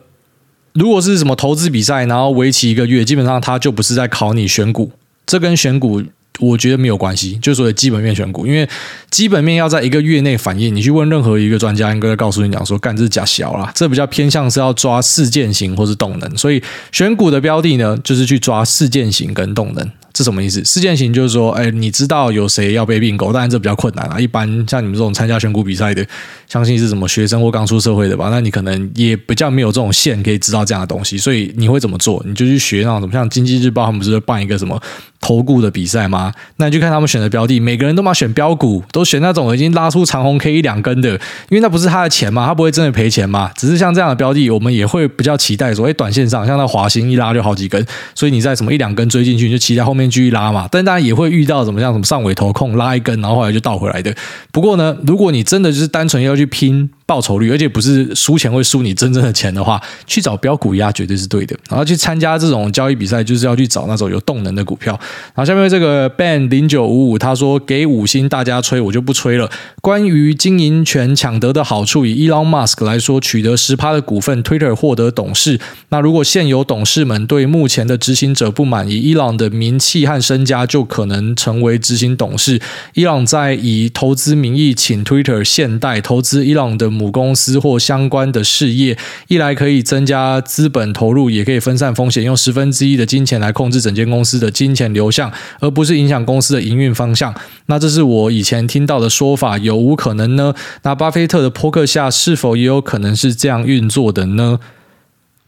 如果是什么投资比赛，然后为期一个月，基本上他就不是在考你选股，这跟选股。”我觉得没有关系，就所谓基本面选股，因为基本面要在一个月内反应。你去问任何一个专家，应该告诉你讲说，干这是假小啦，这比较偏向是要抓事件型或是动能。所以选股的标的呢，就是去抓事件型跟动能。是什么意思？事件型就是说，哎，你知道有谁要被并购，当然这比较困难啊。一般像你们这种参加选股比赛的，相信是什么学生或刚出社会的吧？那你可能也比较没有这种线可以知道这样的东西，所以你会怎么做？你就去学那种什么，像经济日报他们不是会办一个什么投顾的比赛吗？那你就看他们选的标的，每个人都嘛选标股，都选那种已经拉出长红 K 一两根的，因为那不是他的钱嘛，他不会真的赔钱嘛。只是像这样的标的，我们也会比较期待说，哎，短线上像那华兴一拉就好几根，所以你在什么一两根追进去，你就期待后面继续拉嘛。但大家也会遇到怎么像什么上尾头控拉一根，然后后来就倒回来的。不过呢，如果你真的就是单纯要去拼报酬率，而且不是输钱会输你真正的钱的话，去找标股押绝对是对的。然后去参加这种交易比赛，就是要去找那种有动能的股票。然后下面这个 Ben 零九五五他说，给五星大家吹，我就不吹了。关于经营权抢得的好处，以 Elon Musk 来说，取得十趴的股份，Twitter 获得董事。那如果现有董事们对目前的执行者不满意，Elon 的名气和身家就可能成为执行董事。伊朗在以投资名义请 Twitter 现代投资伊朗的母公司或相关的事业，一来可以增加资本投入，也可以分散风险，用十分之一的金钱来控制整间公司的金钱流向，而不是影响公司的营运方向。那这是我以前听到的说法，有无可能呢？那巴菲特的扑克下是否也有可能是这样运作的呢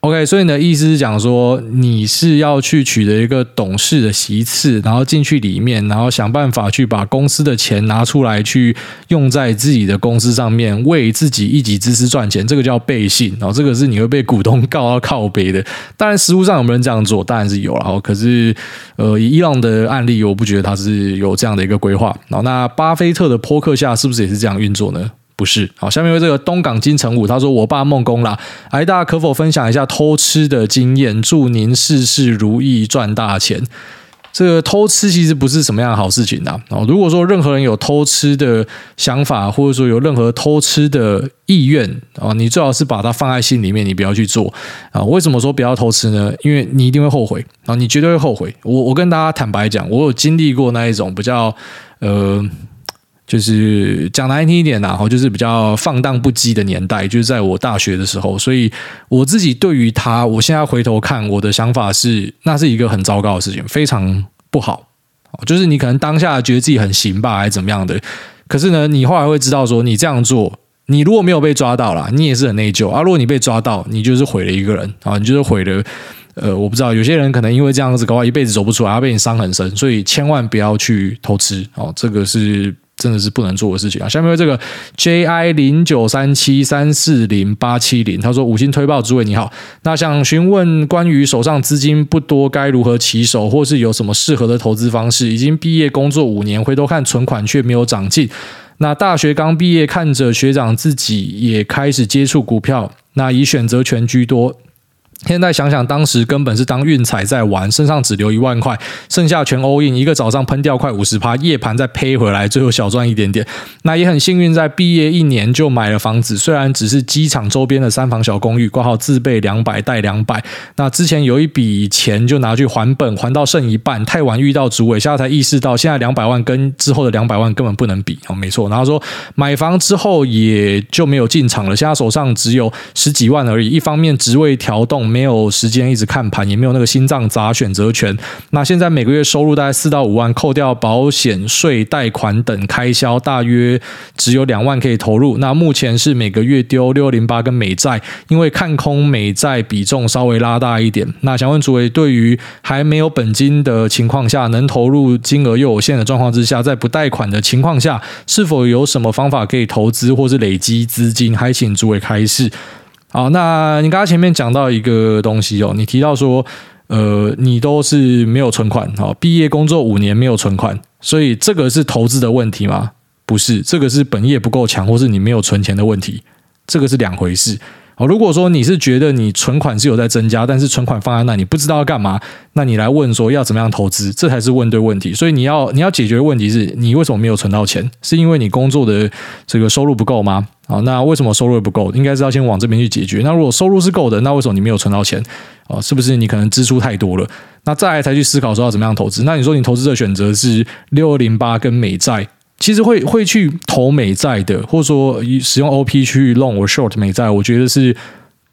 ？OK，所以你的意思是讲说，你是要去取得一个董事的席次，然后进去里面，然后想办法去把公司的钱拿出来，去用在自己的公司上面，为自己一己之私赚钱，这个叫背信。然后这个是你会被股东告 到靠背的。当然，实务上有没有人这样做？当然是有了。可是，呃，以伊朗的案例，我不觉得他是有这样的一个规划。然后，那巴菲特的波克下是不是也是这样运作呢？不是，好，下面为这个东港金城武，他说：“我爸梦工啦，哎大家可否分享一下偷吃的经验？祝您事事如意，赚大钱。”这个偷吃其实不是什么样的好事情啊。哦，如果说任何人有偷吃的想法，或者说有任何偷吃的意愿啊，你最好是把它放在心里面，你不要去做啊。为什么说不要偷吃呢？因为你一定会后悔啊，你绝对会后悔。我我跟大家坦白讲，我有经历过那一种比较呃。就是讲难听一点呐，就是比较放荡不羁的年代，就是在我大学的时候。所以我自己对于他，我现在回头看，我的想法是，那是一个很糟糕的事情，非常不好。就是你可能当下觉得自己很行吧，还是怎么样的，可是呢，你后来会知道说，你这样做，你如果没有被抓到啦，你也是很内疚啊。如果你被抓到，你就是毁了一个人啊，你就是毁了。呃，我不知道，有些人可能因为这样子，搞话一辈子走不出来，要被你伤很深，所以千万不要去偷吃哦，这个是真的是不能做的事情啊。下面这个 J I 零九三七三四零八七零，他说五星推爆，诸位你好，那想询问关于手上资金不多该如何起手，或是有什么适合的投资方式？已经毕业工作五年，回头看存款却没有长进。那大学刚毕业，看着学长自己也开始接触股票，那以选择权居多。现在想想，当时根本是当运彩在玩，身上只留一万块，剩下全 all in，一个早上喷掉快五十趴，夜盘再赔回来，最后小赚一点点。那也很幸运，在毕业一年就买了房子，虽然只是机场周边的三房小公寓，挂号自备两百贷两百。那之前有一笔钱就拿去还本，还到剩一半，太晚遇到主委，现在才意识到，现在两百万跟之后的两百万根本不能比哦，没错。然后说买房之后也就没有进场了，现在手上只有十几万而已。一方面职位调动。没有时间一直看盘，也没有那个心脏砸选择权。那现在每个月收入大概四到五万，扣掉保险税、贷款等开销，大约只有两万可以投入。那目前是每个月丢六零八跟美债，因为看空美债比重稍微拉大一点。那想问诸位，对于还没有本金的情况下，能投入金额又有限的状况之下，在不贷款的情况下，是否有什么方法可以投资或是累积资金？还请诸位开示。好，那你刚刚前面讲到一个东西哦，你提到说，呃，你都是没有存款，好，毕业工作五年没有存款，所以这个是投资的问题吗？不是，这个是本业不够强，或是你没有存钱的问题，这个是两回事。好，如果说你是觉得你存款是有在增加，但是存款放在那，你不知道要干嘛，那你来问说要怎么样投资，这才是问对问题。所以你要你要解决的问题是你为什么没有存到钱？是因为你工作的这个收入不够吗？啊，那为什么收入不够？应该是要先往这边去解决。那如果收入是够的，那为什么你没有存到钱？啊，是不是你可能支出太多了？那再来才去思考说要怎么样投资？那你说你投资的选择是六二零八跟美债。其实会会去投美债的，或者说使用 OP 去 long or short 美债，我觉得是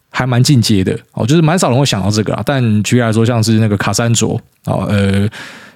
还蛮进阶的哦，就是蛮少人会想到这个啊。但举例来说，像是那个卡山卓啊，呃，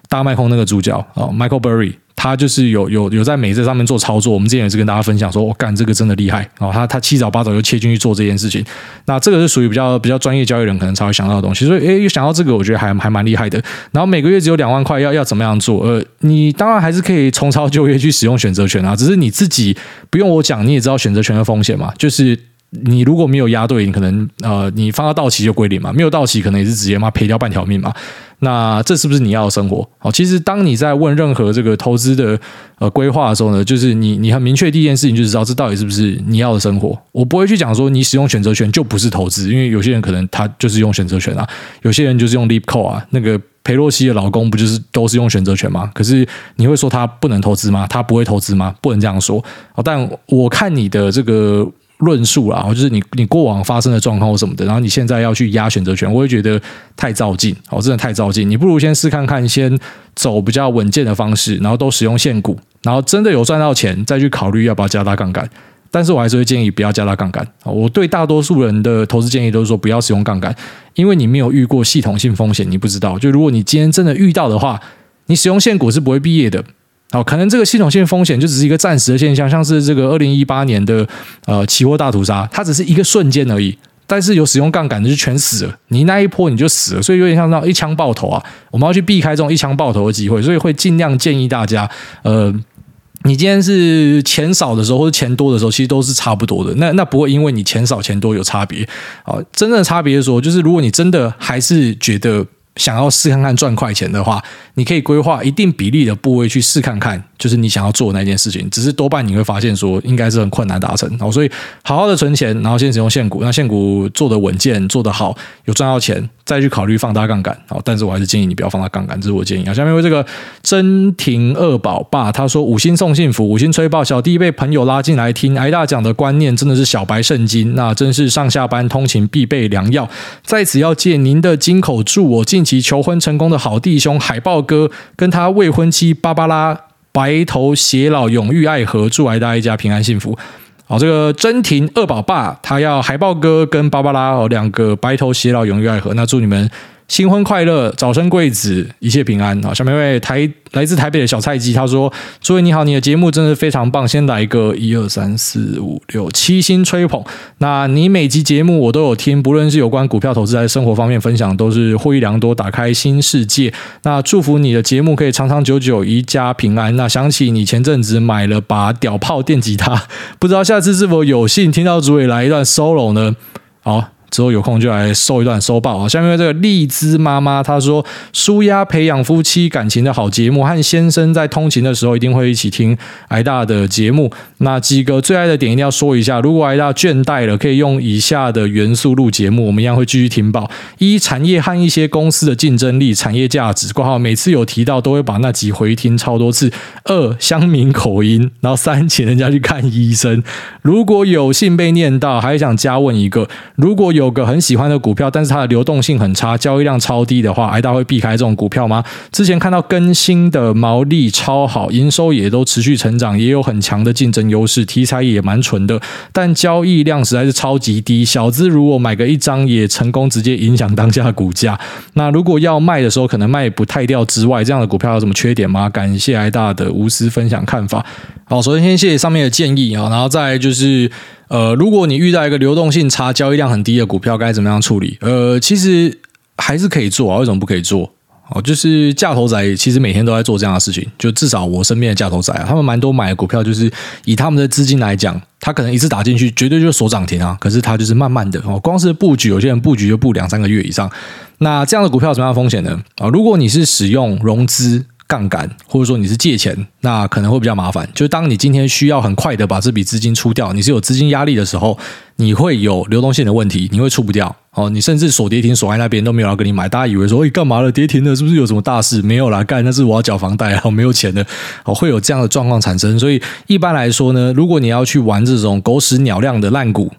大卖空那个主角啊，Michael Burry。他就是有有有在美债上面做操作，我们之前也是跟大家分享说，我、哦、干这个真的厉害哦，他他七早八早就切进去做这件事情，那这个是属于比较比较专业交易人可能才会想到的东西，所以诶，又想到这个，我觉得还还蛮厉害的。然后每个月只有两万块，要要怎么样做？呃，你当然还是可以重操旧业去使用选择权啊，只是你自己不用我讲，你也知道选择权的风险嘛，就是。你如果没有押对，你可能呃，你放到到期就归零嘛，没有到期可能也是直接嘛赔掉半条命嘛。那这是不是你要的生活？好，其实当你在问任何这个投资的呃规划的时候呢，就是你你很明确第一件事情就知道这到底是不是你要的生活。我不会去讲说你使用选择权就不是投资，因为有些人可能他就是用选择权啊，有些人就是用 leap call 啊。那个裴洛西的老公不就是都是用选择权吗？可是你会说他不能投资吗？他不会投资吗？不能这样说。但我看你的这个。论述啊，就是你你过往发生的状况或什么的，然后你现在要去压选择权，我会觉得太照进哦，真的太照进。你不如先试看看，先走比较稳健的方式，然后都使用现股，然后真的有赚到钱，再去考虑要不要加大杠杆。但是我还是会建议不要加大杠杆。我对大多数人的投资建议都是说不要使用杠杆，因为你没有遇过系统性风险，你不知道。就如果你今天真的遇到的话，你使用现股是不会毕业的。好，可能这个系统性风险就只是一个暂时的现象，像是这个二零一八年的呃期货大屠杀，它只是一个瞬间而已。但是有使用杠杆的就全死了，你那一波你就死了，所以有点像那种一枪爆头啊。我们要去避开这种一枪爆头的机会，所以会尽量建议大家，呃，你今天是钱少的时候或者钱多的时候，其实都是差不多的。那那不会因为你钱少钱多有差别啊。真正的差别是说，就是如果你真的还是觉得。想要试看看赚快钱的话，你可以规划一定比例的部位去试看看，就是你想要做的那件事情。只是多半你会发现说，应该是很困难达成。然后所以好好的存钱，然后先使用现股，那现股做的稳健，做得好，有赚到钱。再去考虑放大杠杆，好，但是我还是建议你不要放大杠杆，这是我建议啊。下面为这个真廷二宝爸，他说五星送幸福，五星吹爆，小弟被朋友拉进来听挨大讲的观念，真的是小白圣经，那真是上下班通勤必备良药。在此要借您的金口，祝我近期求婚成功的好弟兄海豹哥跟他未婚妻芭芭拉白头偕老，永浴爱河，祝爱大一家平安幸福。好，这个真婷二宝爸他要海豹哥跟芭芭拉哦两个白头偕老，永浴爱河，那祝你们。新婚快乐，早生贵子，一切平安啊！下面一位台来自台北的小菜鸡，他说：“诸位你好，你的节目真的非常棒，先来个一二三四五六七星吹捧。那你每集节目我都有听，不论是有关股票投资还是生活方面分享，都是获益良多，打开新世界。那祝福你的节目可以长长久久，一家平安。那想起你前阵子买了把屌炮电吉他，不知道下次是否有幸听到诸位来一段 solo 呢？好。”之后有空就来收一段收报啊！下面这个荔枝妈妈她说：“舒压培养夫妻感情的好节目，和先生在通勤的时候一定会一起听挨大的节目。那几个最爱的点一定要说一下。如果挨大倦怠了，可以用以下的元素录节目，我们一样会继续听报：一、产业和一些公司的竞争力、产业价值，括号每次有提到都会把那集回听超多次；二、乡民口音，然后三、请人家去看医生。如果有幸被念到，还想加问一个：如果有。有个很喜欢的股票，但是它的流动性很差，交易量超低的话，癌大会避开这种股票吗？之前看到更新的毛利超好，营收也都持续成长，也有很强的竞争优势，题材也蛮纯的，但交易量实在是超级低。小资如果买个一张也成功，直接影响当下的股价。那如果要卖的时候，可能卖不太掉之外，这样的股票有什么缺点吗？感谢癌大的无私分享看法。好，首先先谢谢上面的建议啊，然后再就是。呃，如果你遇到一个流动性差、交易量很低的股票，该怎么样处理？呃，其实还是可以做啊，为什么不可以做？哦，就是价投仔其实每天都在做这样的事情，就至少我身边的价投仔啊，他们蛮多买的股票，就是以他们的资金来讲，他可能一次打进去绝对就是锁涨停啊，可是他就是慢慢的哦，光是布局，有些人布局就布两三个月以上，那这样的股票有什么样的风险呢？啊，如果你是使用融资。杠杆，或者说你是借钱，那可能会比较麻烦。就当你今天需要很快的把这笔资金出掉，你是有资金压力的时候，你会有流动性的问题，你会出不掉。哦，你甚至锁跌停锁在那边都没有人跟你买，大家以为说，哎，干嘛了？跌停了，是不是有什么大事？没有啦，干，那是我要缴房贷啊，我没有钱的。哦，会有这样的状况产生。所以一般来说呢，如果你要去玩这种狗屎鸟量的烂股。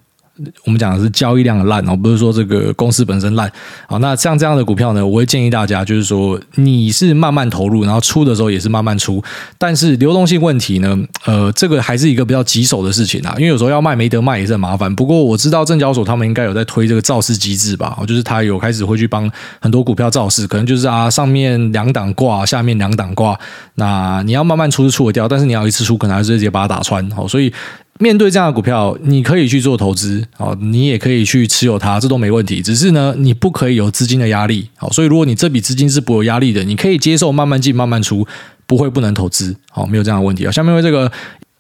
我们讲的是交易量的烂哦，不是说这个公司本身烂。好，那像这样的股票呢，我会建议大家，就是说你是慢慢投入，然后出的时候也是慢慢出。但是流动性问题呢，呃，这个还是一个比较棘手的事情啊，因为有时候要卖没得卖也是很麻烦。不过我知道证交所他们应该有在推这个造市机制吧，就是他有开始会去帮很多股票造市，可能就是啊上面两档挂，下面两档挂，那你要慢慢出是出得掉，但是你要一次出，可能还是直接把它打穿。好，所以。面对这样的股票，你可以去做投资，啊，你也可以去持有它，这都没问题。只是呢，你不可以有资金的压力，好，所以如果你这笔资金是不有压力的，你可以接受慢慢进慢慢出，不会不能投资，好，没有这样的问题啊。下面为这个。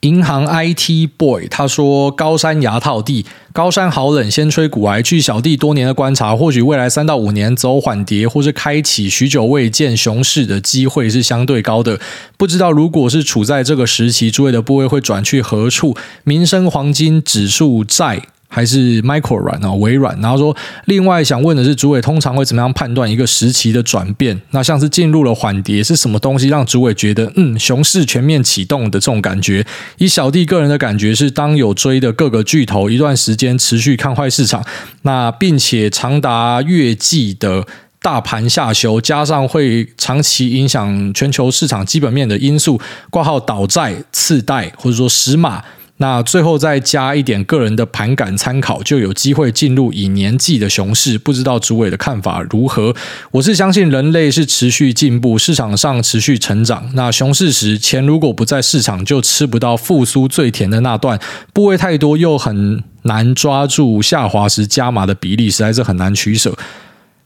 银行 IT Boy 他说：“高山牙套地，高山好冷，先吹股癌。据小弟多年的观察，或许未来三到五年走缓跌，或是开启许久未见熊市的机会是相对高的。不知道如果是处在这个时期，诸位的部位会转去何处？民生、黄金、指数、债。”还是 Micro 软啊，微软。然后说，另外想问的是，主委通常会怎么样判断一个时期的转变？那像是进入了缓跌，是什么东西让主委觉得，嗯，熊市全面启动的这种感觉？以小弟个人的感觉是，当有追的各个巨头一段时间持续看坏市场，那并且长达月季的大盘下修，加上会长期影响全球市场基本面的因素，挂号倒债、次贷或者说死马。那最后再加一点个人的盘感参考，就有机会进入以年计的熊市。不知道主委的看法如何？我是相信人类是持续进步，市场上持续成长。那熊市时，钱如果不在市场，就吃不到复苏最甜的那段。部位太多，又很难抓住下滑时加码的比例，实在是很难取舍。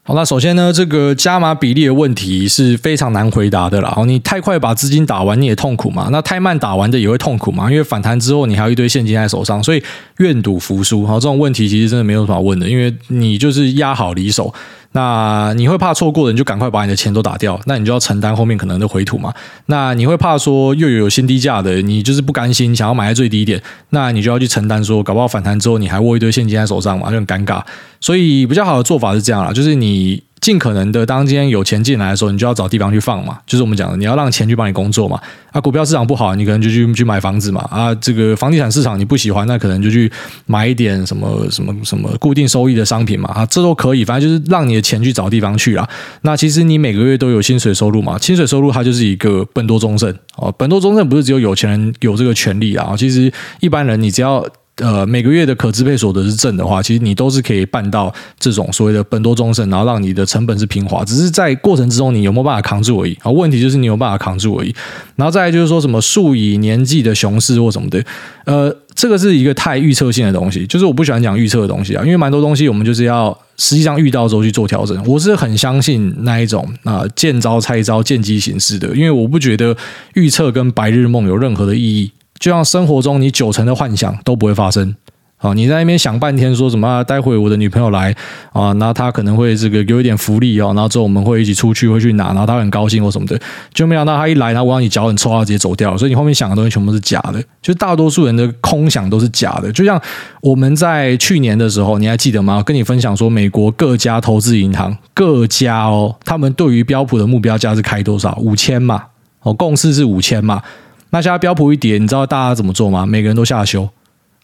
好，那首先呢，这个加码比例的问题是非常难回答的啦。哦你太快把资金打完，你也痛苦嘛？那太慢打完的也会痛苦嘛？因为反弹之后，你还有一堆现金在手上，所以愿赌服输。好，这种问题其实真的没有什么问的，因为你就是压好离手。那你会怕错过的，你就赶快把你的钱都打掉，那你就要承担后面可能的回吐嘛。那你会怕说又有新低价的，你就是不甘心，想要买在最低点，那你就要去承担说，搞不好反弹之后你还握一堆现金在手上嘛，就很尴尬。所以比较好的做法是这样啦，就是你。尽可能的，当今天有钱进来的时候，你就要找地方去放嘛。就是我们讲的，你要让钱去帮你工作嘛。啊，股票市场不好，你可能就去去买房子嘛。啊，这个房地产市场你不喜欢，那可能就去买一点什么什么什么固定收益的商品嘛。啊，这都可以，反正就是让你的钱去找地方去啦。那其实你每个月都有薪水收入嘛，薪水收入它就是一个本多终胜哦。本多终胜不是只有有钱人有这个权利啊，其实一般人你只要。呃，每个月的可支配所得是正的话，其实你都是可以办到这种所谓的本多终身，然后让你的成本是平滑，只是在过程之中你有没有办法扛住而已。好，问题就是你有没有办法扛住而已。然后再来就是说什么数以年计的熊市或什么的，呃，这个是一个太预测性的东西，就是我不喜欢讲预测的东西啊，因为蛮多东西我们就是要实际上遇到之后去做调整。我是很相信那一种啊，见招拆招、见机行事的，因为我不觉得预测跟白日梦有任何的意义。就像生活中，你九成的幻想都不会发生。啊，你在那边想半天，说什么？待会我的女朋友来啊，那她可能会这个有一点福利哦，然后之后我们会一起出去，会去哪？然后她很高兴或什么的，就没想到她一来，然后我让你脚很臭，她直接走掉了。所以你后面想的东西全部是假的，就大多数人的空想都是假的。就像我们在去年的时候，你还记得吗？跟你分享说，美国各家投资银行各家哦，他们对于标普的目标价是开多少？五千嘛，哦，共识是五千嘛。那现在标普一点，你知道大家怎么做吗？每个人都下修。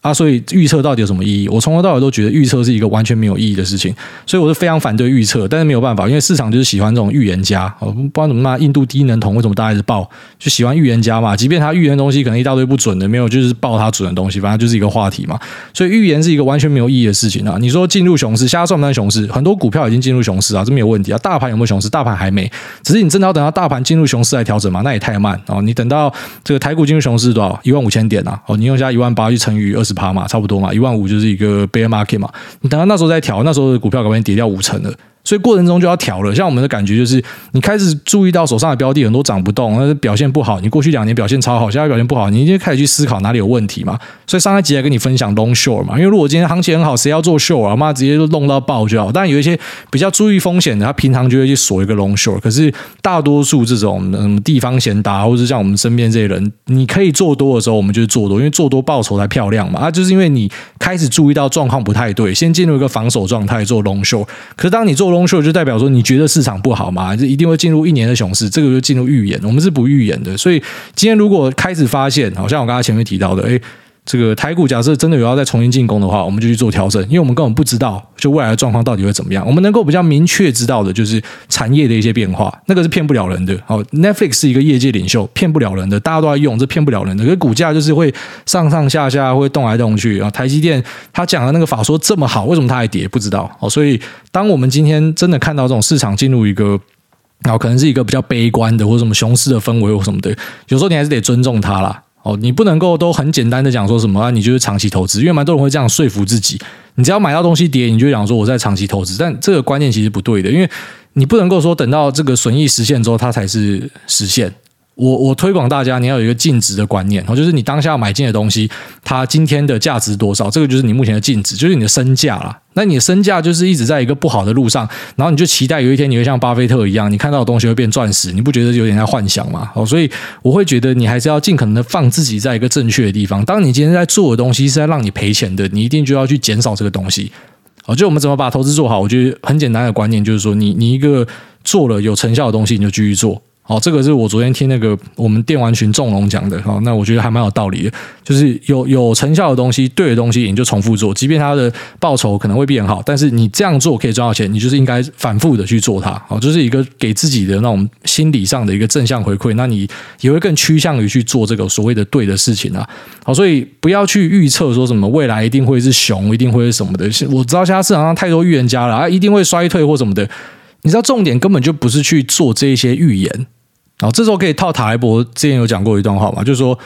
啊，所以预测到底有什么意义？我从头到尾都觉得预测是一个完全没有意义的事情，所以我是非常反对预测。但是没有办法，因为市场就是喜欢这种预言家。哦，不知道怎么骂印度低能童，为什么大家一直报？就喜欢预言家嘛。即便他预言的东西可能一大堆不准的，没有就是报他准的东西，反正就是一个话题嘛。所以预言是一个完全没有意义的事情啊。你说进入熊市，现在算不算熊市？很多股票已经进入熊市啊，这没有问题啊。大盘有没有熊市？大盘还没，只是你真的要等到大盘进入熊市来调整嘛？那也太慢哦。你等到这个台股进入熊市多少？一万五千点啊？哦，你用下一万八去乘以二十趴嘛，差不多嘛。一万五就是一个 bear market 嘛，你等到那时候再调，那时候的股票可能跌掉五成了。所以过程中就要调了，像我们的感觉就是，你开始注意到手上的标的很多涨不动，那表现不好。你过去两年表现超好，现在表现不好，你一定开始去思考哪里有问题嘛。所以上一集来跟你分享 long short 嘛，因为如果今天行情很好，谁要做 short 啊？妈直接就弄到爆就好。但有一些比较注意风险的，他平常就会去锁一个 long short。可是大多数这种嗯地方闲达，或者像我们身边这些人，你可以做多的时候，我们就是做多，因为做多报酬才漂亮嘛。啊，就是因为你开始注意到状况不太对，先进入一个防守状态做 long short。可是当你做 long short，就代表说。你觉得市场不好吗？就一定会进入一年的熊市，这个就进入预言。我们是不预言的，所以今天如果开始发现，好像我刚才前面提到的，诶。这个台股假设真的有要再重新进攻的话，我们就去做调整，因为我们根本不知道就未来的状况到底会怎么样。我们能够比较明确知道的就是产业的一些变化，那个是骗不了人的。好，Netflix 是一个业界领袖，骗不了人的，大家都在用，这骗不了人的。可是股价就是会上上下下，会动来动去。啊台积电他讲的那个法说这么好，为什么它还跌？不知道。哦，所以当我们今天真的看到这种市场进入一个，然后可能是一个比较悲观的，或者什么熊市的氛围或什么的，有时候你还是得尊重它啦。哦，你不能够都很简单的讲说什么啊，你就是长期投资，因为蛮多人会这样说服自己。你只要买到东西跌，你就讲说我在长期投资，但这个观念其实不对的，因为你不能够说等到这个损益实现之后，它才是实现。我我推广大家，你要有一个净值的观念，就是你当下要买进的东西，它今天的价值多少，这个就是你目前的净值，就是你的身价啦。那你的身价就是一直在一个不好的路上，然后你就期待有一天你会像巴菲特一样，你看到的东西会变钻石，你不觉得有点在幻想吗？哦，所以我会觉得你还是要尽可能的放自己在一个正确的地方。当你今天在做的东西是在让你赔钱的，你一定就要去减少这个东西。哦，就我们怎么把投资做好？我觉得很简单的观念就是说，你你一个做了有成效的东西，你就继续做。好，这个是我昨天听那个我们电玩群众龙讲的。好，那我觉得还蛮有道理的，就是有有成效的东西，对的东西，你就重复做，即便它的报酬可能会变好，但是你这样做可以赚到钱，你就是应该反复的去做它。好，就是一个给自己的那种心理上的一个正向回馈，那你也会更趋向于去做这个所谓的对的事情啊。好，所以不要去预测说什么未来一定会是熊，一定会是什么的。我知道现在市场上太多预言家了啊，一定会衰退或什么的。你知道重点根本就不是去做这一些预言，然后这时候可以套塔莱伯之前有讲过一段话嘛，就是说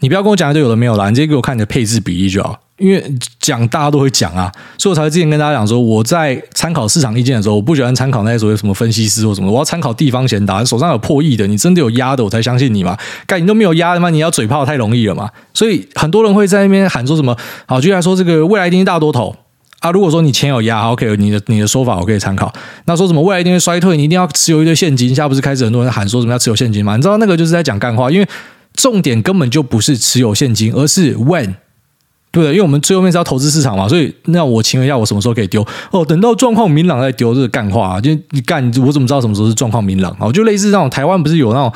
你不要跟我讲就有的没有啦，你直接给我看你的配置比例就好，因为讲大家都会讲啊，所以我才之前跟大家讲说，我在参考市场意见的时候，我不喜欢参考那些所谓什么分析师或什么，我要参考地方贤达，手上有破亿的，你真的有压的，我才相信你嘛，干你都没有压的嘛，你要嘴炮太容易了嘛，所以很多人会在那边喊说什么，好，就来说这个未来一定大多头。啊，如果说你钱有压，OK，你的你的说法我可以参考。那说什么未来一定会衰退，你一定要持有一堆现金。现在不是开始很多人喊说什么要持有现金吗？你知道那个就是在讲干话，因为重点根本就不是持有现金，而是 when。对不对？因为我们最后面是要投资市场嘛，所以那我请问一下，我什么时候可以丢？哦，等到状况明朗再丢，这个干话，啊就你干，我怎么知道什么时候是状况明朗？哦，就类似那种台湾不是有那种。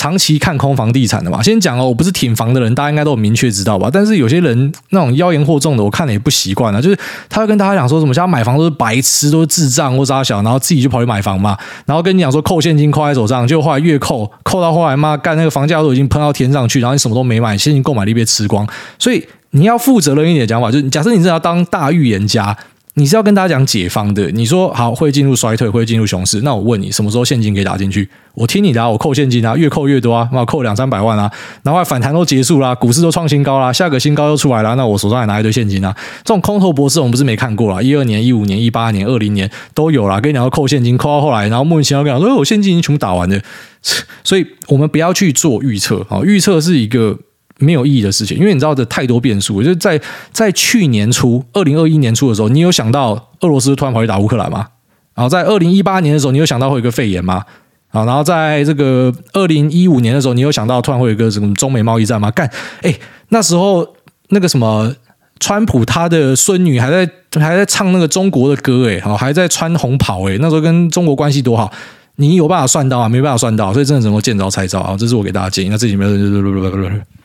长期看空房地产的嘛，先讲哦，我不是挺房的人，大家应该都有明确知道吧？但是有些人那种妖言惑众的，我看了也不习惯啊。就是他会跟大家讲说什么，现在买房都是白痴，都是智障或啥小，然后自己就跑去买房嘛，然后跟你讲说扣现金扣在手上，就后来越扣扣到后来嘛，干那个房价都已经喷到天上去，然后你什么都没买，现金购买力被吃光。所以你要负责任一点讲法，就是假设你是要当大预言家。你是要跟大家讲解方的，你说好会进入衰退，会进入熊市，那我问你什么时候现金可以打进去？我听你的啊，我扣现金啊，越扣越多啊，那扣两三百万啊，然后反弹都结束啦，股市都创新高啦，下个新高又出来了，那我手上还拿一堆现金啊，这种空头博士我们不是没看过啦，一二年、一五年、一八年、二零年都有啦，跟你讲要扣现金，扣到后来，然后莫名其妙跟你讲说，我现金已经全部打完了，所以我们不要去做预测啊，预测是一个。没有意义的事情，因为你知道的太多变数。就是在在去年初，二零二一年初的时候，你有想到俄罗斯突然跑去打乌克兰吗？然后在二零一八年的时候，你有想到会有一个肺炎吗？啊，然后在这个二零一五年的时候，你有想到突然会有一个什么中美贸易战吗？干，哎，那时候那个什么，川普他的孙女还在还在唱那个中国的歌，哎，好，还在穿红袍，哎，那时候跟中国关系多好。你有办法算到啊？没办法算到，所以真的只能够见招拆招啊！这是我给大家建议。那这里面。